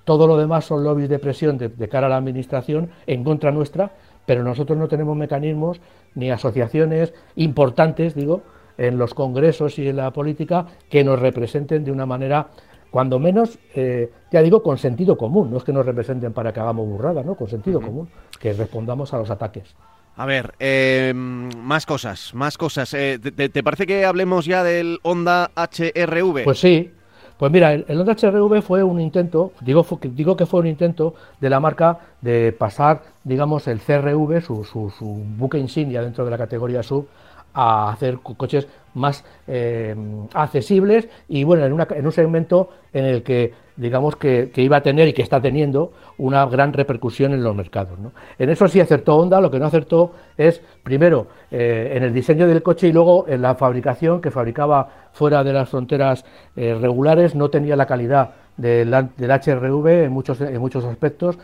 todo lo demás son lobbies de presión de, de cara a la administración en contra nuestra, pero nosotros no tenemos mecanismos ni asociaciones importantes, digo, en los congresos y en la política que nos representen de una manera, cuando menos, eh, ya digo, con sentido común, no es que nos representen para que hagamos burrada, ¿no? Con sentido común, que respondamos a los ataques. A ver, eh, más cosas, más cosas. Eh, ¿te, parece que hablemos ya del Honda HRV? Pues sí. Pues mira, el, Honda HRV fue un intento, digo, digo que fue un intento de la marca de pasar, digamos, el CRV, su, su, su buque insignia dentro de la categoría sub, a hacer coches más eh, accesibles y bueno, en, una, en, un segmento en el que digamos que, iba a tener y que está teniendo una gran repercusión en los mercados. En eso sí acertó Honda, lo que no acertó es primero eh, en el diseño del coche y luego en la fabricación que fabricaba fuera de las fronteras eh, regulares, no tenía la calidad del, del HRV en muchos, en muchos aspectos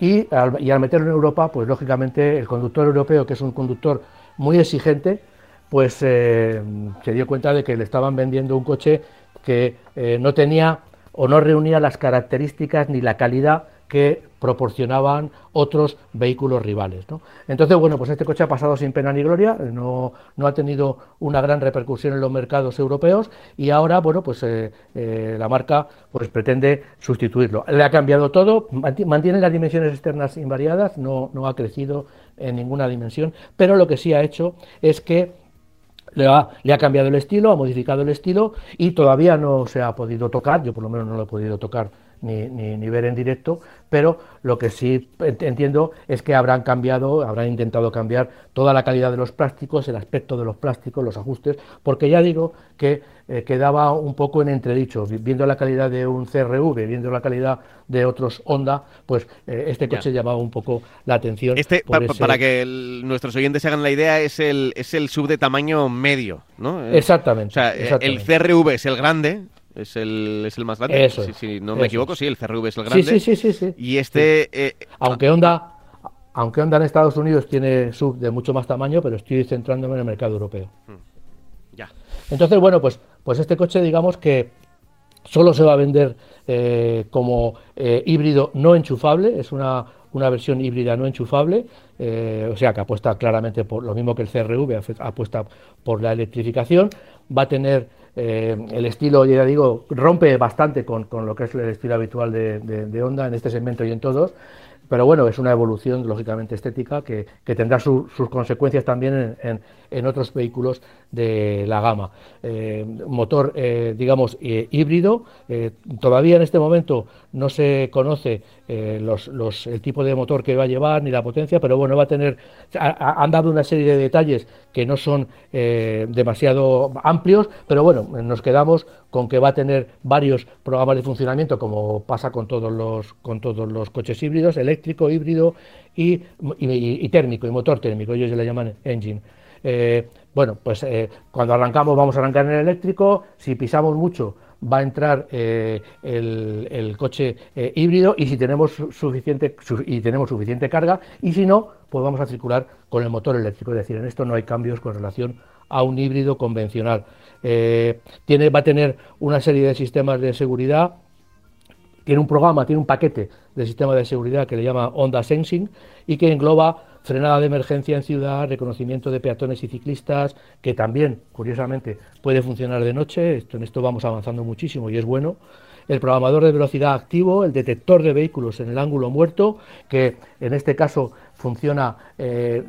y al, y al meterlo en Europa, pues lógicamente el conductor europeo, que es un conductor muy exigente, pues eh, se dio cuenta de que le estaban vendiendo un coche que eh, no tenía o no reunía las características ni la calidad que proporcionaban otros vehículos rivales. Entonces, bueno, pues este coche ha pasado sin pena ni gloria, no, no, ha tenido una gran repercusión en los mercados europeos y ahora, bueno, pues eh, la marca pues pretende sustituirlo. Le ha cambiado todo, mantiene las dimensiones externas invariadas, no, no ha crecido en ninguna dimensión, pero lo que sí ha hecho es que le ha, le ha, cambiado el estilo, ha modificado el estilo y todavía no se ha podido tocar, yo por lo menos no lo he podido tocar ni, ni, ver en directo, pero lo que sí entiendo es que habrán cambiado, habrán intentado cambiar toda la calidad de los plásticos, el aspecto de los plásticos, los ajustes, porque ya digo que eh, quedaba un poco en entredicho, viendo la calidad de un CRV, viendo la calidad de otros Honda, pues eh, este coche llamaba un poco la atención. Este, para que nuestros oyentes se hagan la idea, es el, es el sub de tamaño medio, ¿no? Exactamente. O sea, el CRV es el grande, es el, es el más grande. si, no me equivoco, sí, el CRV es el grande. Sí, sí, sí, sí. Y este... Eh, aunque Honda... Aunque Honda en Estados Unidos tiene sub de mucho más tamaño, pero estoy centrándome en el mercado europeo. Hmm. Ya. Entonces, bueno, pues, pues este coche, digamos que solo se va a vender eh, como eh, híbrido no enchufable, es una, una versión híbrida no enchufable, o sea que apuesta claramente por lo mismo que el CRV, apuesta por la electrificación, va a tener eh, el estilo, ya digo, rompe bastante con, con, lo que es el estilo habitual de, Honda en este segmento y en todos. Pero bueno, es una evolución lógicamente estética que, tendrá sus consecuencias también en, otros vehículos de la gama. Eh, motor, eh, digamos, eh, híbrido. todavía en este momento no se conoce los, el tipo de motor que va a llevar ni la potencia, pero bueno, va a tener. han dado una serie de detalles que no son demasiado amplios, pero bueno, nos quedamos con que va a tener varios programas de funcionamiento, como pasa con todos los, con todos los coches híbridos, eléctrico, híbrido y, térmico, y motor térmico, ellos le llaman engine. Bueno, pues eh, cuando arrancamos vamos a arrancar en el eléctrico, si pisamos mucho va a entrar eh, el, coche híbrido y si tenemos suficiente y tenemos suficiente carga y si no, pues vamos a circular con el motor eléctrico. Es decir, en esto no hay cambios con relación a un híbrido convencional. Eh, tiene, va a tener una serie de sistemas de seguridad, tiene un programa, tiene un paquete de sistema de seguridad que le llama Honda Sensing y que engloba frenada de emergencia en ciudad, reconocimiento de peatones y ciclistas, que también, curiosamente, puede funcionar de noche. Esto, en esto vamos avanzando muchísimo y es bueno el programador de velocidad activo, el detector de vehículos en el ángulo muerto, que en este caso funciona eh,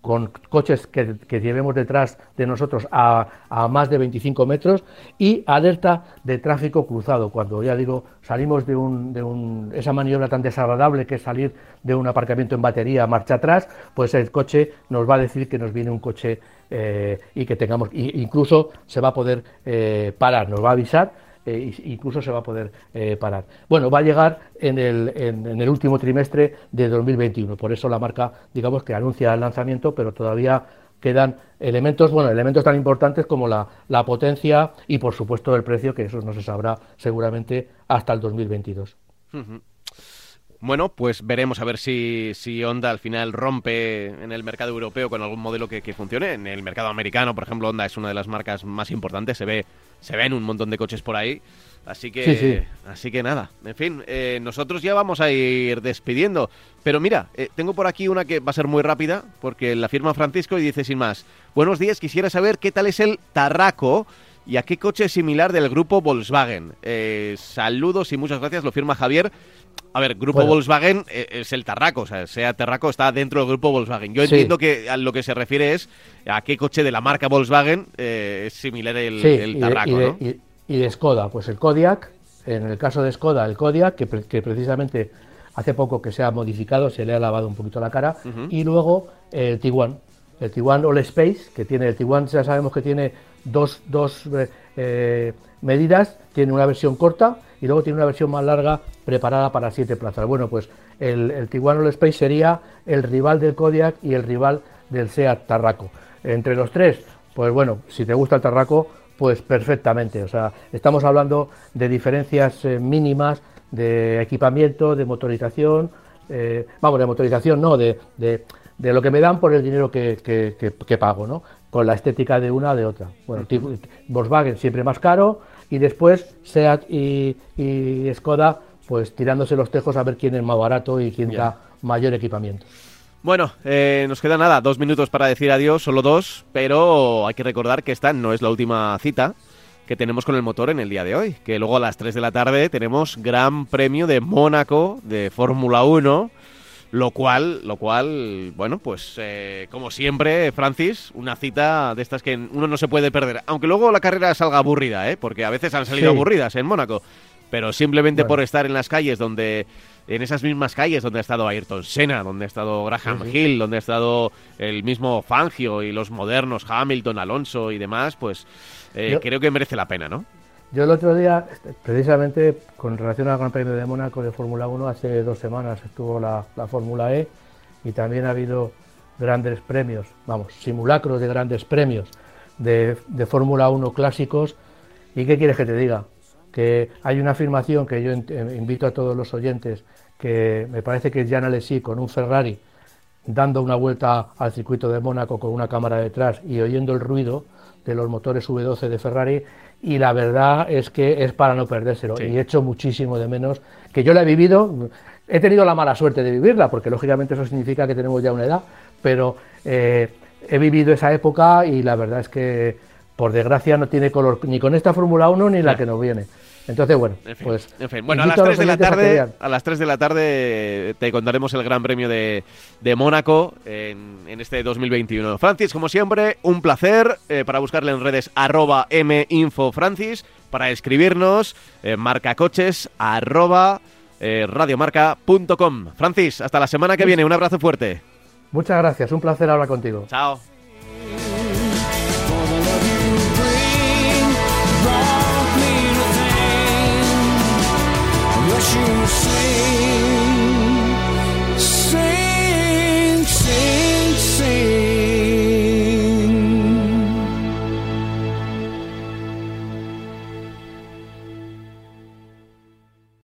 con coches que, llevemos detrás de nosotros a, más de 25 metros y alerta de tráfico cruzado. Cuando ya digo, salimos de, un, esa maniobra tan desagradable que es salir de un aparcamiento en batería marcha atrás, pues el coche nos va a decir que nos viene un coche eh, y que tengamos, incluso se va a poder eh, parar, nos va a avisar eh, incluso se va a poder eh, parar. Bueno, va a llegar en el, último trimestre de 2021, por eso la marca, digamos que anuncia el lanzamiento, pero todavía quedan elementos, bueno, elementos tan importantes como la, la potencia y por supuesto el precio, que eso no se sabrá seguramente hasta el 2022. Bueno, pues veremos a ver si, si Honda al final rompe en el mercado europeo con algún modelo que, que, funcione. En el mercado americano, por ejemplo, Honda es una de las marcas más importantes, se ve se ven un montón de coches por ahí. Así que, así que nada. En fin, eh, nosotros ya vamos a ir despidiendo. Pero mira, eh, tengo por aquí una que va a ser muy rápida, porque la firma Francisco y dice sin más. Buenos días, quisiera saber qué tal es el Tarraco y a qué coche es similar del grupo Volkswagen. Eh, saludos y muchas gracias, lo firma Javier. A ver, grupo Volkswagen es el Tarraco, o sea, sea Tarraco está dentro del grupo Volkswagen. Yo entiendo que a lo que se refiere es a qué coche de la marca Volkswagen es similar el, el Tarraco, ¿no? y de Skoda, pues el Kodiak, en el caso de Skoda, el Kodiak, que, precisamente hace poco que se ha modificado, se le ha lavado un poquito la cara, y luego el Tiguan, el Tiguan All Space, que tiene, el Tiguan ya sabemos que tiene dos, dos eh, eh, medidas, tiene una versión corta y luego tiene una versión más larga preparada para siete plazas. Bueno, pues el, el Tiguan All Space sería el rival del Kodiak y el rival del Seat Tarraco. Entre los tres, pues bueno, si te gusta el Tarraco, pues perfectamente. O sea, estamos hablando de diferencias eh, mínimas de equipamiento, de motorización, eh, vamos, de motorización no, de, de, lo que me dan por el dinero que, que, pago, ¿no? Con la estética de una de otra. Bueno, Volkswagen siempre más caro y después SEAT y, y Skoda pues tirándose los tejos a ver quién es más barato y quién da mayor equipamiento. Bueno, eh, nos queda nada, dos minutos para decir adiós, solo dos, pero hay que recordar que esta no es la última cita que tenemos con el motor en el día de hoy, que luego a las 3 de la tarde tenemos Gran Premio de Mónaco de Fórmula 1, lo cual, lo cual, bueno, pues eh, como siempre, Francis, una cita de estas que uno no se puede perder, aunque luego la carrera salga aburrida, ¿eh? porque a veces han salido aburridas en Mónaco, pero simplemente por estar en las calles donde en esas mismas calles donde ha estado Ayrton Senna, donde ha estado Graham Hill, donde ha estado el mismo Fangio y los modernos Hamilton, Alonso y demás, pues eh, creo que merece la pena, ¿no? Yo el otro día, este, precisamente con relación al Gran Premio de Mónaco de Fórmula 1, hace dos semanas estuvo la, Fórmula E y también ha habido grandes premios, vamos, simulacros de grandes premios de, de Fórmula 1 clásicos. ¿Y qué quieres que te diga? Que hay una afirmación que yo invito a todos los oyentes que me parece que es Alesi con un Ferrari dando una vuelta al circuito de Mónaco con una cámara detrás y oyendo el ruido de los motores V12 de Ferrari y la verdad es que es para no perdérselo y he hecho muchísimo de menos que yo la he vivido he tenido la mala suerte de vivirla porque lógicamente eso significa que tenemos ya una edad pero eh, he vivido esa época y la verdad es que por desgracia no tiene color ni con esta Fórmula 1 ni la que nos viene entonces, bueno, pues. En fin. Bueno, a las 3 de la tarde, a, las 3 de la tarde te contaremos el Gran Premio de, de Mónaco en, en, este 2021. Francis, como siempre, un placer eh, para buscarle en redes arroba minfofrancis, para escribirnos eh, marcacoches arroba eh, radiomarca.com. Francis, hasta la semana que viene, un abrazo fuerte. Muchas gracias, un placer hablar contigo. Chao.